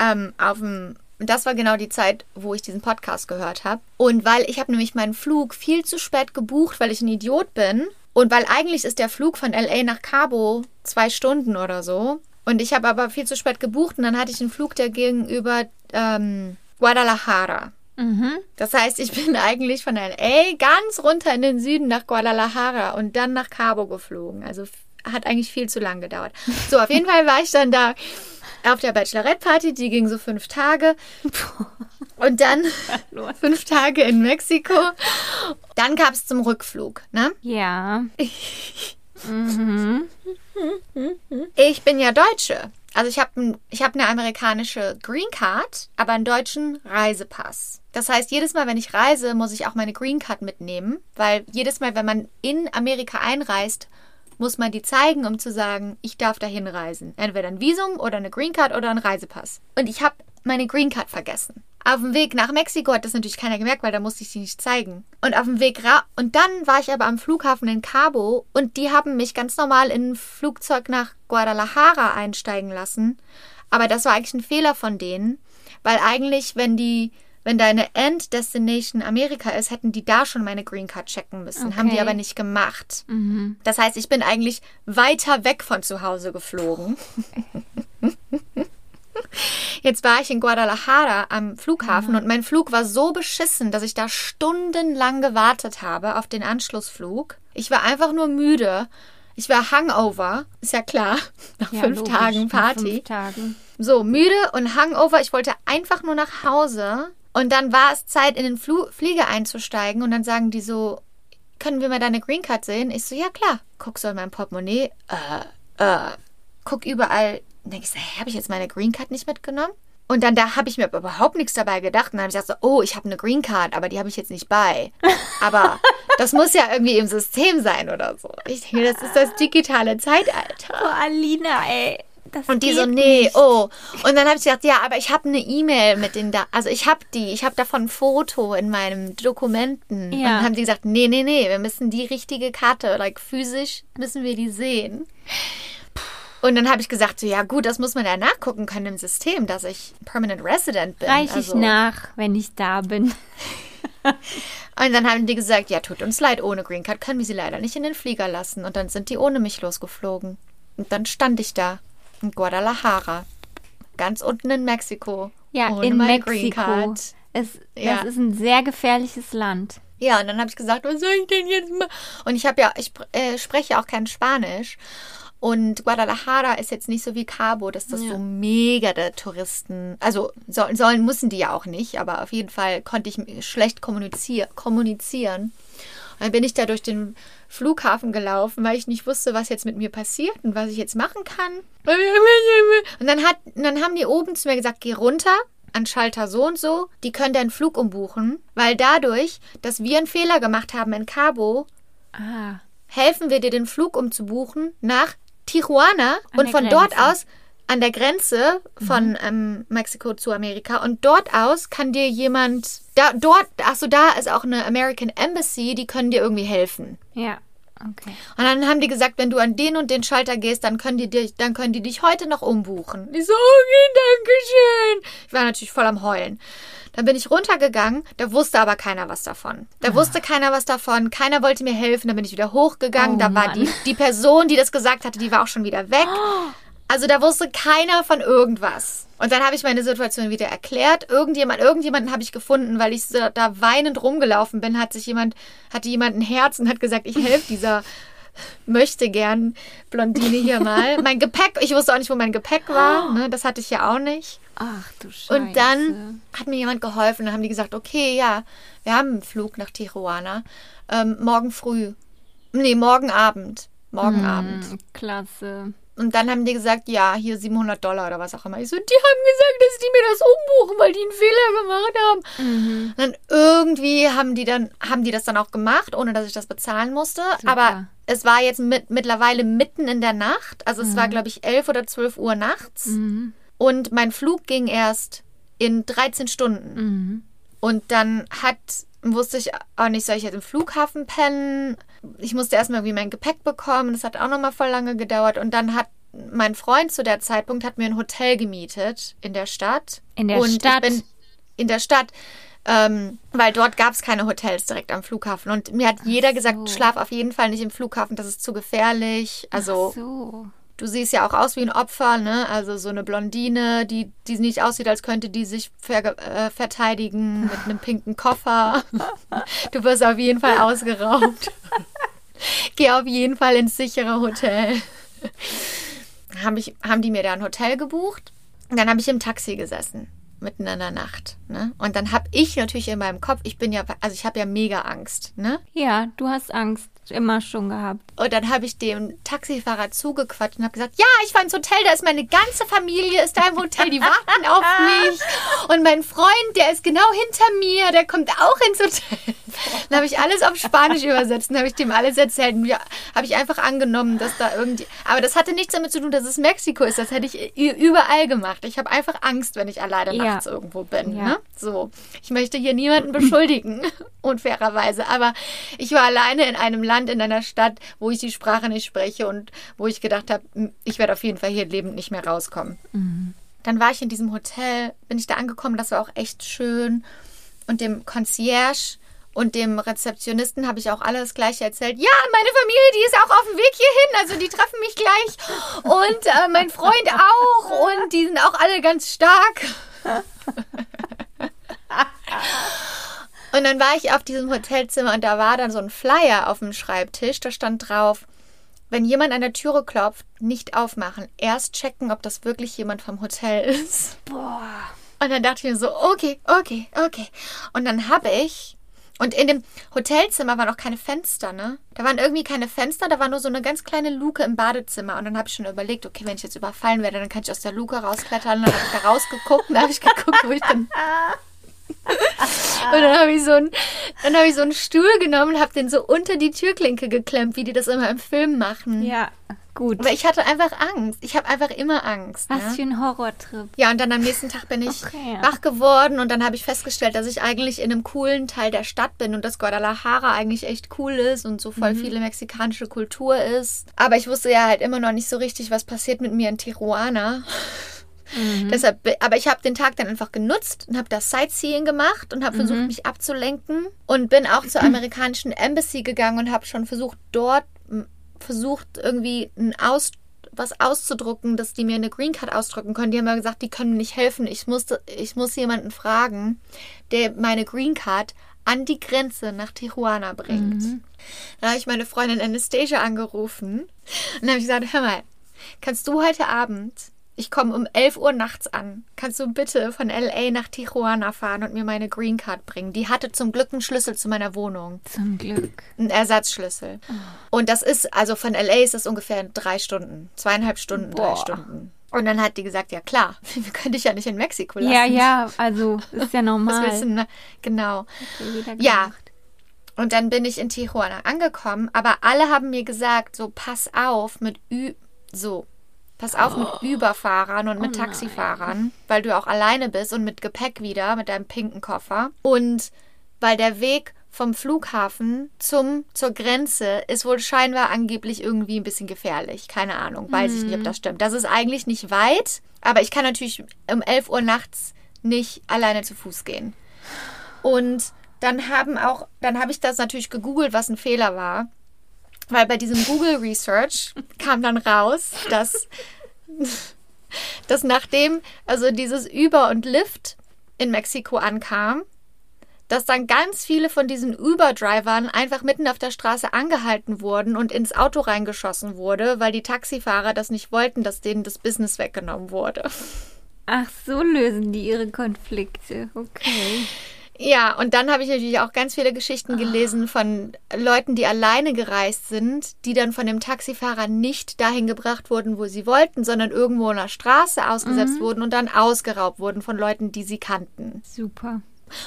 ähm, auf dem das war genau die Zeit, wo ich diesen Podcast gehört habe. Und weil ich habe nämlich meinen Flug viel zu spät gebucht, weil ich ein Idiot bin. Und weil eigentlich ist der Flug von LA nach Cabo zwei Stunden oder so. Und ich habe aber viel zu spät gebucht und dann hatte ich einen Flug, der ging über ähm, Guadalajara. Mhm. Das heißt, ich bin <laughs> eigentlich von LA ganz runter in den Süden nach Guadalajara und dann nach Cabo geflogen. Also hat eigentlich viel zu lang gedauert. So, auf jeden <laughs> Fall war ich dann da auf der Bachelorette-Party, die ging so fünf Tage. Und dann <laughs> <laughs> fünf Tage in Mexiko. Dann gab es zum Rückflug, ne? Ja. <laughs> Mhm. Ich bin ja Deutsche. Also ich habe ich hab eine amerikanische Green Card, aber einen deutschen Reisepass. Das heißt, jedes Mal, wenn ich reise, muss ich auch meine Green Card mitnehmen, weil jedes Mal, wenn man in Amerika einreist, muss man die zeigen, um zu sagen, ich darf dahin reisen. Entweder ein Visum oder eine Green Card oder ein Reisepass. Und ich habe meine Green Card vergessen. Auf dem Weg nach Mexiko hat das natürlich keiner gemerkt, weil da musste ich sie nicht zeigen. Und auf dem Weg ra und dann war ich aber am Flughafen in Cabo und die haben mich ganz normal in ein Flugzeug nach Guadalajara einsteigen lassen. Aber das war eigentlich ein Fehler von denen, weil eigentlich, wenn die wenn deine End-Destination Amerika ist, hätten die da schon meine Green Card checken müssen. Haben die Okay. aber nicht gemacht. Mhm. Das heißt, ich bin eigentlich weiter weg von zu Hause geflogen. <laughs> Jetzt war ich in Guadalajara am Flughafen und mein Flug war so beschissen, dass ich da stundenlang gewartet habe auf den Anschlussflug. Ich war einfach nur müde. Ich war Hangover, ist ja klar, <laughs> nach Ja, fünf logisch, Tagen nach Party. Fünf Tagen. So, müde und Hangover. Ich wollte einfach nur nach Hause. Und dann war es Zeit, in den Flu Flieger einzusteigen. Und dann sagen die so, können wir mal deine Green Card sehen? Ich so, ja klar. Guck so in mein Portemonnaie. Äh, äh. Guck überall. Dann denke ich so, hä, habe ich jetzt meine Green Card nicht mitgenommen? Und dann da habe ich mir überhaupt nichts dabei gedacht. Und dann habe ich gesagt so, oh, ich habe eine Green Card, aber die habe ich jetzt nicht bei. <laughs> Aber das muss ja irgendwie im System sein oder so. Ich denke, das ist das digitale Zeitalter. Oh, Alina, ey. Das Und die so, nee, nicht. oh. Und dann habe ich gesagt, ja, aber ich habe eine E-Mail mit den da, also ich habe die, ich habe davon ein Foto in meinen Dokumenten. Und Ja. dann haben die gesagt, nee, nee, nee, wir müssen die richtige Karte, like physisch müssen wir die sehen. Und dann habe ich gesagt, so, ja gut, das muss man ja nachgucken können im System, dass ich Permanent Resident bin. Reich ich also. nach, wenn ich da bin. <laughs> Und dann haben die gesagt, ja, tut uns leid, ohne Green Card können wir sie leider nicht in den Flieger lassen. Und dann sind die ohne mich losgeflogen. Und dann stand ich da in Guadalajara, ganz unten in Mexiko. Ja, ohne in meine Green Mexiko. Card. Es, Ja. Das ist ein sehr gefährliches Land. Ja, und dann habe ich gesagt, was soll ich denn jetzt machen? Und ich habe ja, ich äh, spreche auch kein Spanisch. Und Guadalajara ist jetzt nicht so wie Cabo, dass das Ja. so mega der Touristen, also sollen, sollen müssen die ja auch nicht, aber auf jeden Fall konnte ich schlecht kommunizier kommunizieren. Und dann bin ich da durch den Flughafen gelaufen, weil ich nicht wusste, was jetzt mit mir passiert und was ich jetzt machen kann. Und dann, hat, dann haben die oben zu mir gesagt, geh runter an Schalter so und so, die können deinen Flug umbuchen, weil dadurch, dass wir einen Fehler gemacht haben in Cabo, Ah, helfen wir dir den Flug umzubuchen nach Tijuana An und von dort Grenze. Mhm. aus an der Grenze von ähm, Mexiko zu Amerika und dort aus kann dir jemand da dort ach so da ist auch eine American Embassy, die können dir irgendwie helfen. ja. Okay. Und dann haben die gesagt, wenn du an den und den Schalter gehst, dann können die dich, dann können die dich heute noch umbuchen. Ich so, okay, danke schön. Ich war natürlich voll am Heulen. Dann bin ich runtergegangen, da wusste aber keiner was davon. Da wusste keiner was davon, keiner wollte mir helfen, dann bin ich wieder hochgegangen, Oh da war Mann. die, die Person, die das gesagt hatte, die war auch schon wieder weg. <gasps> Also da wusste keiner von irgendwas. Und dann habe ich meine Situation wieder erklärt. Irgendjemand, irgendjemanden habe ich gefunden, weil ich so da weinend rumgelaufen bin, hat sich jemand, hatte jemand ein Herz und hat gesagt, ich helfe dieser möchte gern Blondine hier mal. <laughs> Mein Gepäck, ich wusste auch nicht, wo mein Gepäck war, ne, das hatte ich ja auch nicht. Ach du Scheiße. Und dann hat mir jemand geholfen. Dann haben die gesagt, okay, ja, wir haben einen Flug nach Tijuana. Ähm, morgen früh. Nee, morgen Abend. Morgen Abend. Hm, Klasse. Und dann haben die gesagt, ja, hier 700 Dollar oder was auch immer. Ich so, die haben gesagt, dass die mir das umbuchen, weil die einen Fehler gemacht haben. Und dann irgendwie haben die dann, haben die das dann auch gemacht, ohne dass ich das bezahlen musste. Super. Aber es war jetzt mit, mittlerweile mitten in der Nacht. Also es war, glaube ich, 11 oder 12 Uhr nachts. Und mein Flug ging erst in 13 Stunden. Und dann hat, wusste ich auch nicht, soll ich jetzt im Flughafen pennen? Ich musste erstmal irgendwie mein Gepäck bekommen. Das hat auch nochmal voll lange gedauert. Und dann hat mein Freund zu der Zeitpunkt hat mir ein Hotel gemietet in der Stadt. In der Und Stadt? Ich bin in der Stadt. Ähm, weil dort gab es keine Hotels direkt am Flughafen. Und mir hat jeder gesagt, schlaf auf jeden Fall nicht im Flughafen, das ist zu gefährlich. Also So. Du siehst ja auch aus wie ein Opfer, ne? Also so eine Blondine, die, die nicht aussieht, als könnte die sich ver äh, verteidigen mit <laughs> einem pinken Koffer. Du wirst auf jeden Fall ausgeraubt. Geh auf jeden Fall ins sichere Hotel. Haben, ich, haben die mir da ein Hotel gebucht? Und dann habe ich im Taxi gesessen, mitten in der Nacht. Ne? Und dann habe ich natürlich in meinem Kopf, ich bin ja, also ich habe ja mega Angst, ne? Ja, du hast Angst immer schon gehabt. Und dann habe ich dem Taxifahrer zugequatscht und habe gesagt, ja, ich fahre ins Hotel, da ist meine ganze Familie, ist da im Hotel, die warten auf <laughs> mich. Und mein Freund, der ist genau hinter mir, der kommt auch ins Hotel. Dann habe ich alles auf Spanisch übersetzt und habe ich dem alles erzählt. Und ja, habe ich einfach angenommen, dass da irgendwie... Aber das hatte nichts damit zu tun, dass es Mexiko ist. Das hätte ich überall gemacht. Ich habe einfach Angst, wenn ich alleine Ja. nachts irgendwo bin. Ja. Ne? So, ich möchte hier niemanden beschuldigen, <laughs> unfairerweise. Aber ich war alleine in einem Land, in einer Stadt, wo ich die Sprache nicht spreche und wo ich gedacht habe, ich werde auf jeden Fall hier lebend nicht mehr rauskommen. Dann war ich in diesem Hotel, bin ich da angekommen, das war auch echt schön. Und dem Concierge und dem Rezeptionisten habe ich auch alles gleich erzählt. Ja, meine Familie, die ist auch auf dem Weg hierhin. Also die treffen mich gleich. Und äh, mein Freund auch. Und die sind auch alle ganz stark. Und dann war ich auf diesem Hotelzimmer und da war dann so ein Flyer auf dem Schreibtisch. Da stand drauf, wenn jemand an der Türe klopft, nicht aufmachen. Erst checken, ob das wirklich jemand vom Hotel <laughs> ist. Boah. Und dann dachte ich mir so, okay, okay, okay. Und dann habe ich, und in dem Hotelzimmer waren auch keine Fenster, ne? Da waren irgendwie keine Fenster, da war nur so eine ganz kleine Luke im Badezimmer. Und dann habe ich schon überlegt, okay, wenn ich jetzt überfallen werde, dann kann ich aus der Luke rausklettern. Und dann habe ich da rausgeguckt und da habe ich geguckt, wo ich dann <laughs> und dann habe ich so einen, dann habe ich so einen Stuhl genommen und habe den so unter die Türklinke geklemmt, wie die das immer im Film machen. Ja, gut. Aber ich hatte einfach Angst. Ich habe einfach immer Angst. Was ne? für ein Horrortrip. Ja, und dann am nächsten Tag bin ich Okay, wach geworden und dann habe ich festgestellt, dass ich eigentlich in einem coolen Teil der Stadt bin und dass Guadalajara eigentlich echt cool ist und so Mhm. voll viele mexikanische Kultur ist. Aber ich wusste ja halt immer noch nicht so richtig, was passiert mit mir in Tijuana. Mhm. Deshalb, aber ich habe den Tag dann einfach genutzt und habe das Sightseeing gemacht und habe Mhm. versucht, mich abzulenken und bin auch zur <clears throat> amerikanischen Embassy gegangen und habe schon versucht, dort versucht, irgendwie ein Aus was auszudrucken, dass die mir eine Green Card ausdrucken können. Die haben mir gesagt, die können mir nicht helfen. Ich musste, ich muss jemanden fragen, der meine Green Card an die Grenze nach Tijuana bringt. Da habe ich meine Freundin Anastasia angerufen und dann habe ich gesagt, hör mal, kannst du heute Abend, ich komme um 11 Uhr nachts an, kannst du bitte von LA nach Tijuana fahren und mir meine Green Card bringen? Die hatte zum Glück einen Schlüssel zu meiner Wohnung, Zum Glück. einen Ersatzschlüssel. Und das ist, also von LA ist das ungefähr drei Stunden, zweieinhalb Stunden, drei Boah. Stunden. Und dann hat die gesagt, ja klar, <laughs> wir können dich ja nicht in Mexiko lassen. Ja, ja, also ist ja <laughs> Was normal. willst du? Genau. Jeder Ja. Und dann bin ich in Tijuana angekommen, aber alle haben mir gesagt, so pass auf mit Ü so pass auf mit Überfahrern und mit Oh. Taxifahrern, weil du auch alleine bist und mit Gepäck wieder mit deinem pinken Koffer und weil der Weg vom Flughafen zum, zur Grenze ist wohl scheinbar angeblich irgendwie ein bisschen gefährlich. Keine Ahnung, weiß ich nicht, ob das stimmt. Das ist eigentlich nicht weit, aber ich kann natürlich um 11 Uhr nachts nicht alleine zu Fuß gehen. Und dann haben auch, dann habe ich das natürlich gegoogelt, was ein Fehler war. Weil bei diesem Google Research kam dann raus, dass, dass nachdem also dieses Uber und Lyft in Mexiko ankam, dass dann ganz viele von diesen Uber-Drivern einfach mitten auf der Straße angehalten wurden und ins Auto reingeschossen wurde, weil die Taxifahrer das nicht wollten, dass denen das Business weggenommen wurde. Ach, so lösen die ihre Konflikte. Okay. Ja, und dann habe ich natürlich auch ganz viele Geschichten gelesen von Leuten, die alleine gereist sind, die dann von dem Taxifahrer nicht dahin gebracht wurden, wo sie wollten, sondern irgendwo in der Straße ausgesetzt wurden und dann ausgeraubt wurden von Leuten, die sie kannten. Super.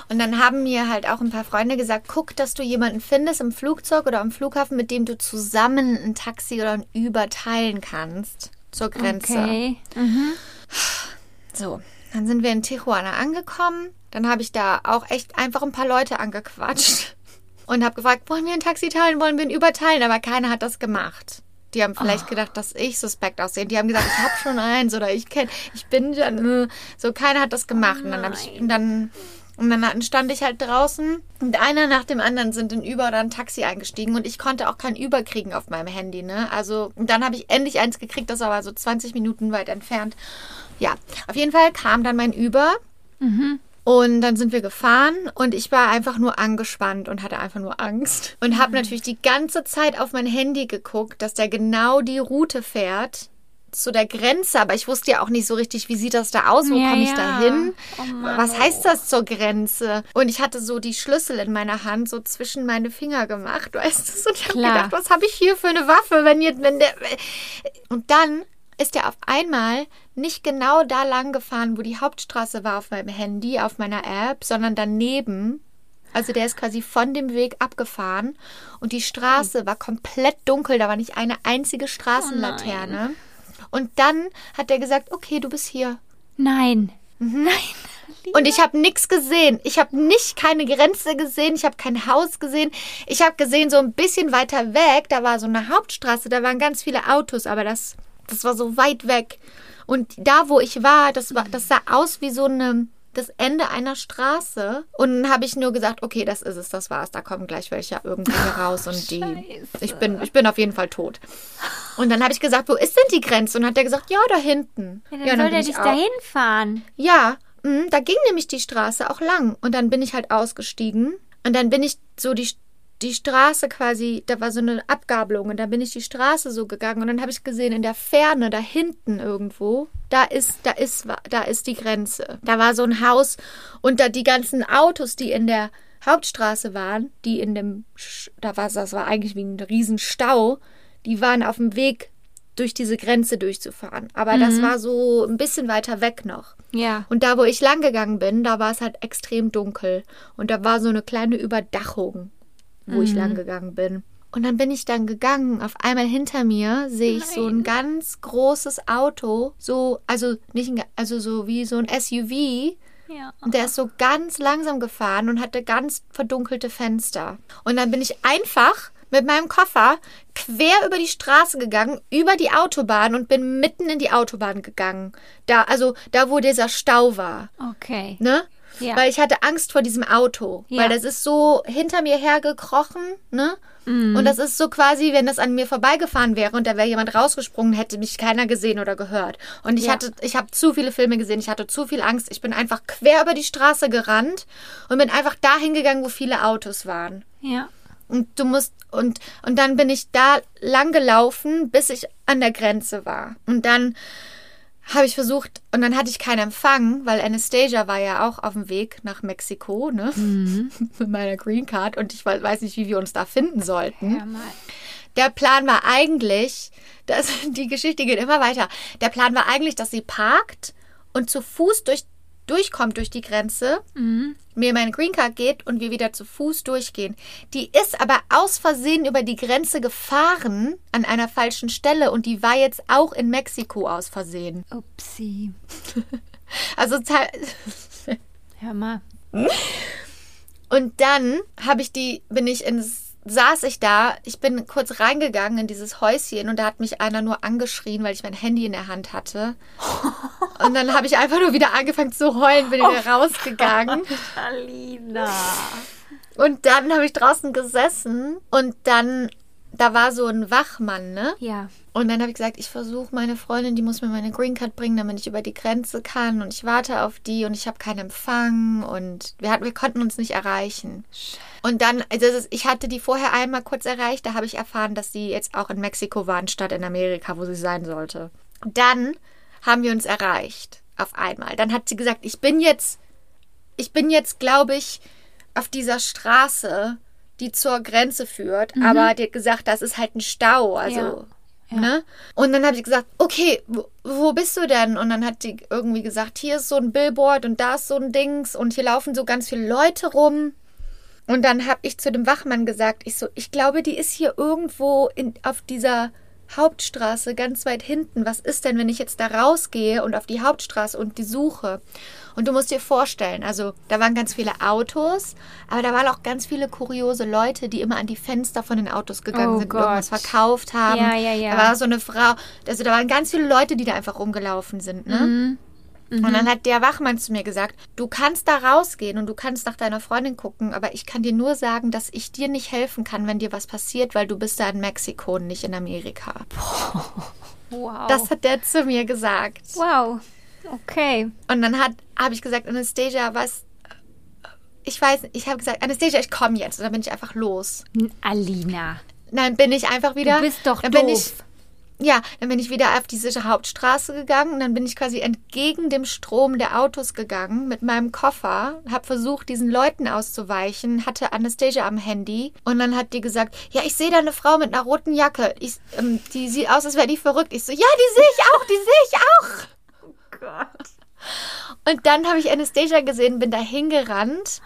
Und dann haben mir halt auch ein paar Freunde gesagt, guck, dass du jemanden findest im Flugzeug oder am Flughafen, mit dem du zusammen ein Taxi oder ein Uber teilen kannst zur Grenze. Okay. Mhm. So, dann sind wir in Tijuana angekommen. Dann habe ich da auch echt einfach ein paar Leute angequatscht <laughs> und habe gefragt, wollen wir ein Taxi teilen, wollen wir ein Uber teilen? Aber keiner hat das gemacht. Die haben vielleicht gedacht, dass ich suspekt aussehe. Die haben gesagt, ich habe schon eins oder ich kenne, ich bin ja, äh, so keiner hat das gemacht. und dann habe ich und dann und dann stand ich halt draußen und einer nach dem anderen sind in Uber oder ein Taxi eingestiegen und ich konnte auch kein Uber kriegen auf meinem Handy, ne? Also und dann habe ich endlich eins gekriegt, das war so 20 Minuten weit entfernt. Ja, auf jeden Fall kam dann mein Uber. Und dann sind wir gefahren und ich war einfach nur angespannt und hatte einfach nur Angst. Und habe natürlich die ganze Zeit auf mein Handy geguckt, dass der genau die Route fährt zu der Grenze. Aber ich wusste ja auch nicht so richtig, wie sieht das da aus, wo Ja, komme ich ja. da hin? Oh. Was heißt das zur Grenze? Und ich hatte so die Schlüssel in meiner Hand so zwischen meine Finger gemacht, <laughs> weißt du? Und ich habe gedacht, was habe ich hier für eine Waffe, wenn jetzt, wenn der. Und dann ist er auf einmal nicht genau da lang gefahren, wo die Hauptstraße war auf meinem Handy, auf meiner App, sondern daneben. Also der ist quasi von dem Weg abgefahren und die Straße war komplett dunkel, da war nicht eine einzige Straßenlaterne. und dann hat er gesagt, okay, du bist hier. Nein. Und ich habe nichts gesehen. Ich habe nicht keine Grenze gesehen. Ich habe kein Haus gesehen. Ich habe gesehen, so ein bisschen weiter weg, da war so eine Hauptstraße, da waren ganz viele Autos, aber das, das war so weit weg. Und da, wo ich war, das, war, das sah aus wie so eine, das Ende einer Straße. Und dann habe ich nur gesagt, okay, das ist es, das war's. Da kommen gleich welche irgendwie <laughs> raus und die. Scheiße. Ich bin, ich bin auf jeden Fall tot. Und dann habe ich gesagt, wo ist denn die Grenze? Und hat er gesagt, ja, da hinten. Ja, dann und soll bin der ich dich dahin fahren. ja, mhm, da ging nämlich die Straße auch lang. Und dann bin ich halt ausgestiegen. Und dann bin ich so die, die Straße quasi, da war so eine Abgabelung. Und dann bin ich die Straße so gegangen. Und dann habe ich gesehen, in der Ferne, da hinten irgendwo, da ist, da ist, da ist die Grenze. Da war so ein Haus. Und da die ganzen Autos, die in der Hauptstraße waren, die in dem, da war das war eigentlich wie ein Riesenstau, die waren auf dem Weg durch diese Grenze durchzufahren. Aber das war so ein bisschen weiter weg noch. Ja. Und da, wo ich lang gegangen bin, da war es halt extrem dunkel. Und da war so eine kleine Überdachung, wo ich lang gegangen bin. Und dann bin ich dann gegangen. Auf einmal hinter mir sehe ich so ein ganz großes Auto. So, also nicht, ein, also so wie so ein SUV. Ja. Und der ist so ganz langsam gefahren und hatte ganz verdunkelte Fenster. Und dann bin ich einfach mit meinem Koffer quer über die Straße gegangen, über die Autobahn und bin mitten in die Autobahn gegangen. Da, also da, wo dieser Stau war. Okay. Ne? Ja. Weil ich hatte Angst vor diesem Auto. Ja. Weil das ist so hinter mir hergekrochen, ne? Mhm. Und das ist so quasi, wenn das an mir vorbeigefahren wäre und da wäre jemand rausgesprungen, hätte mich keiner gesehen oder gehört. Und ich Ja. hatte, ich habe zu viele Filme gesehen, ich hatte zu viel Angst. Ich bin einfach quer über die Straße gerannt und bin einfach dahin gegangen, wo viele Autos waren. Ja. Und du musst, und, und dann bin ich da lang gelaufen, bis ich an der Grenze war. Und dann habe ich versucht, und dann hatte ich keinen Empfang, weil Anastasia war ja auch auf dem Weg nach Mexiko, ne? <laughs> Mit meiner Green Card. Und ich we- weiß nicht, wie wir uns da finden sollten. Der Plan war eigentlich, dass <laughs> die Geschichte geht immer weiter. Der Plan war eigentlich, dass sie parkt und zu Fuß durch, durchkommt durch die Grenze, mir meine Green Card geht und wir wieder zu Fuß durchgehen. Die ist aber aus Versehen über die Grenze gefahren an einer falschen Stelle und die war jetzt auch in Mexiko aus Versehen. Upsi. <laughs> Also Hör mal. Und dann habe ich die, bin ich ins saß ich da, ich bin kurz reingegangen in dieses Häuschen und da hat mich einer nur angeschrien, weil ich mein Handy in der Hand hatte. <laughs> Und dann habe ich einfach nur wieder angefangen zu heulen, bin wieder rausgegangen. <laughs> Alina. Und dann habe ich draußen gesessen und dann, da war so ein Wachmann, ne? Ja. Und dann habe ich gesagt, ich versuche meine Freundin, die muss mir meine Green Card bringen, damit ich über die Grenze kann. Und ich warte auf die und ich habe keinen Empfang und wir, hatten, wir konnten uns nicht erreichen. Und dann, also ist, ich hatte die vorher einmal kurz erreicht, da habe ich erfahren, dass sie jetzt auch in Mexiko waren, statt in Amerika, wo sie sein sollte. Dann haben wir uns erreicht, auf einmal. Dann hat sie gesagt, ich bin jetzt, ich bin jetzt, glaube ich, auf dieser Straße, die zur Grenze führt. Aber die hat gesagt, das ist halt ein Stau. Also Ja. Ne? Und dann habe ich gesagt, okay, wo, wo bist du denn? Und dann hat die irgendwie gesagt, hier ist so ein Billboard und da ist so ein Dings und hier laufen so ganz viele Leute rum. Und dann habe ich zu dem Wachmann gesagt, ich so, ich glaube, die ist hier irgendwo in, auf dieser Hauptstraße ganz weit hinten. Was ist denn, wenn ich jetzt da rausgehe und auf die Hauptstraße und die suche? Und du musst dir vorstellen, also da waren ganz viele Autos, aber da waren auch ganz viele kuriose Leute, die immer an die Fenster von den Autos gegangen Oh sind und irgendwas Gott. verkauft haben. Ja, ja, ja. Da war so eine Frau, also da waren ganz viele Leute, die da einfach rumgelaufen sind, ne? Mhm. Und dann hat der Wachmann zu mir gesagt, du kannst da rausgehen und du kannst nach deiner Freundin gucken, aber ich kann dir nur sagen, dass ich dir nicht helfen kann, wenn dir was passiert, weil du bist da in Mexiko und nicht in Amerika. <laughs> Wow. Das hat der zu mir gesagt. wow. Okay. Und dann hat habe ich gesagt, Anastasia, was ich weiß, nicht, ich habe gesagt, Anastasia, ich komme jetzt. Und dann bin ich einfach los. Alina. Dann bin ich einfach wieder. Du bist doch dann doof. Ja, dann bin ich wieder auf diese Hauptstraße gegangen und dann bin ich quasi entgegen dem Strom der Autos gegangen mit meinem Koffer, habe versucht, diesen Leuten auszuweichen, hatte Anastasia am Handy und dann hat die gesagt, ja, ich sehe da eine Frau mit einer roten Jacke, ich, ähm, die sieht aus, als wäre die verrückt. Ich so, ja, die sehe ich auch, die sehe ich auch. Und dann habe ich Anastasia gesehen, bin da hingerannt,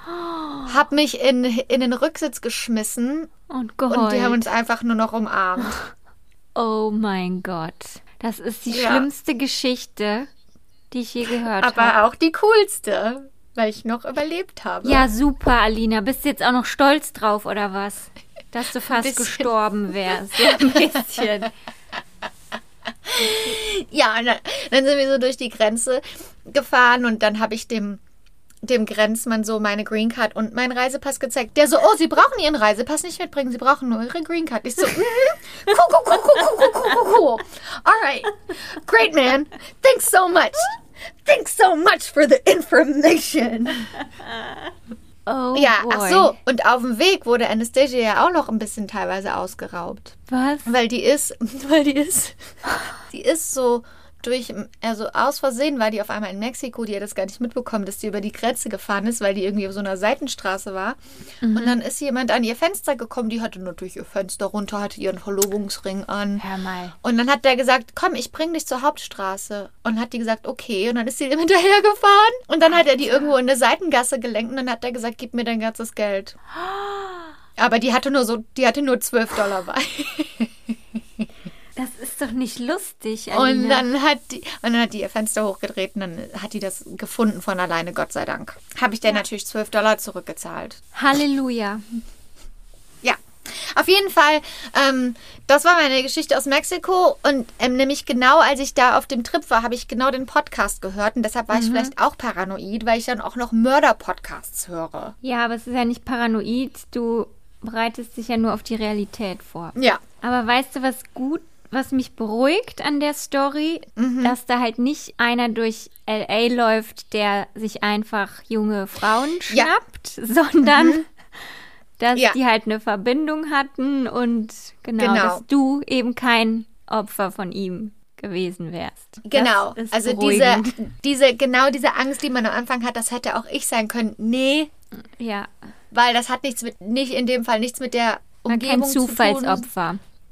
habe mich in, in den Rücksitz geschmissen Und geheult. und die haben uns einfach nur noch umarmt. Oh mein Gott. Das ist die Ja. schlimmste Geschichte, die ich je gehört habe. Aber auch die coolste, weil ich noch überlebt habe. Ja, super, Alina. Bist du jetzt auch noch stolz drauf, oder was? Dass du fast gestorben <laughs> wärst. So ein bisschen. Ja, dann sind wir so durch die Grenze gefahren und dann habe ich dem, dem Grenzmann so meine Green Card und meinen Reisepass gezeigt. Der so, oh, Sie brauchen Ihren Reisepass nicht mitbringen, Sie brauchen nur Ihre Green Card. Ich so, mm, cool, cool, cool, cool, cool, cool, cool. All right, great man, thanks so much. Thanks so much for the information. <laughs> Oh ja, boy. ach so. Und auf dem Weg wurde Anastasia ja auch noch ein bisschen teilweise ausgeraubt. Was? Weil die ist, <laughs> weil die ist, die ist so durch, also aus Versehen war die auf einmal in Mexiko, die hat das gar nicht mitbekommen, dass die über die Grenze gefahren ist, weil die irgendwie auf so einer Seitenstraße war. Und dann ist jemand an ihr Fenster gekommen, die hatte natürlich ihr Fenster runter, hatte ihren Verlobungsring an. Hör mal. Und dann hat der gesagt, komm, ich bring dich zur Hauptstraße. Und hat die gesagt, okay. Und dann ist sie ihm <laughs> hinterhergefahren. Und dann hat er die irgendwo in eine Seitengasse gelenkt. Und dann hat er gesagt, gib mir dein ganzes Geld. <gasps> Aber die hatte nur so, die hatte nur 12 Dollar bei. <laughs> Das ist doch nicht lustig, Und dann hat die, und dann hat die ihr Fenster hochgedreht und dann hat die das gefunden von alleine, Gott sei Dank. Habe ich der natürlich 12 Dollar zurückgezahlt. Halleluja. Ja, auf jeden Fall, ähm, das war meine Geschichte aus Mexiko und ähm, nämlich genau als ich da auf dem Trip war, habe ich genau den Podcast gehört und deshalb war ich vielleicht auch paranoid, weil ich dann auch noch Mörder-Podcasts höre. Ja, aber es ist ja nicht paranoid. Du bereitest dich ja nur auf die Realität vor. Ja, Aber weißt du, was gut, was mich beruhigt an der Story, Mhm. dass da halt nicht einer durch LA läuft, der sich einfach junge Frauen Ja. <laughs> Mhm. schnappt, sondern dass Ja. die halt eine Verbindung hatten und genau, Genau. dass du eben kein Opfer von ihm gewesen wärst. genau. Also diese, beruhigend. diese, genau diese Angst, die man am Anfang hat, das hätte auch ich sein können. Nee, Ja, weil das hat nichts mit, nicht in dem Fall nichts mit der Umgebung kein zu tun.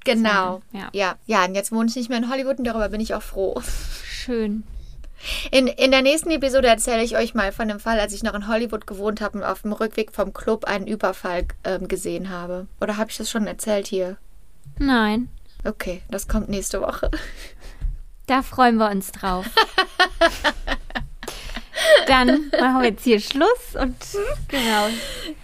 Genau. Ja. ja. Ja, und jetzt wohne ich nicht mehr in Hollywood und darüber bin ich auch froh. Schön. In, in der nächsten Episode erzähle ich euch mal von dem Fall, als ich noch in Hollywood gewohnt habe und auf dem Rückweg vom Club einen Überfall ähm, gesehen habe. Oder habe ich das schon erzählt hier? Nein, Okay, das kommt nächste Woche. da freuen wir uns drauf. <laughs> Dann machen wir jetzt hier Schluss und genau.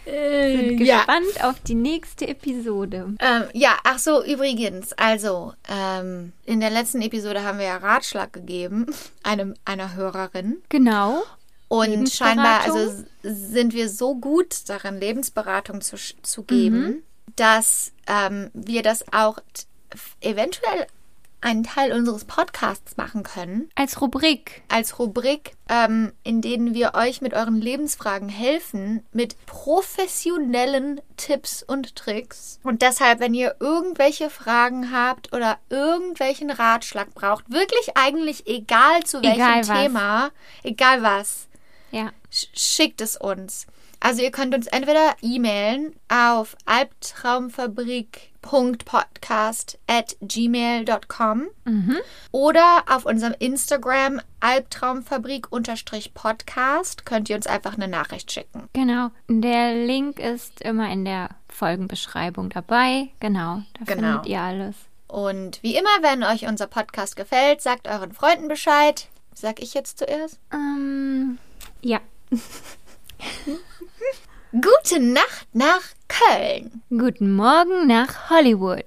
Sind ja. gespannt auf die nächste Episode. Ähm, ja, ach so, übrigens, also ähm, in der letzten Episode haben wir ja Ratschlag gegeben, einem, einer Hörerin. Genau. Und scheinbar also sind wir so gut darin, Lebensberatung zu, zu geben, dass ähm, wir das auch eventuell einen Teil unseres Podcasts machen können, Als Rubrik. als Rubrik, ähm, in denen wir euch mit euren Lebensfragen helfen, mit professionellen Tipps und Tricks. Und deshalb, wenn ihr irgendwelche Fragen habt oder irgendwelchen Ratschlag braucht, wirklich eigentlich egal zu welchem Egal. Thema, egal was, Ja. sch- schickt es uns. Also ihr könnt uns entweder e-mailen auf albtraumfabrik.podcast at gmail.com oder auf unserem Instagram albtraumfabrik-podcast könnt ihr uns einfach eine Nachricht schicken. Genau. Der Link ist immer in der Folgenbeschreibung dabei. Genau. Da Genau. findet ihr alles. Und wie immer, wenn euch unser Podcast gefällt, sagt euren Freunden Bescheid. Sag ich jetzt zuerst? Ähm, ja. <laughs> Gute Nacht nach Köln. Guten Morgen nach Hollywood.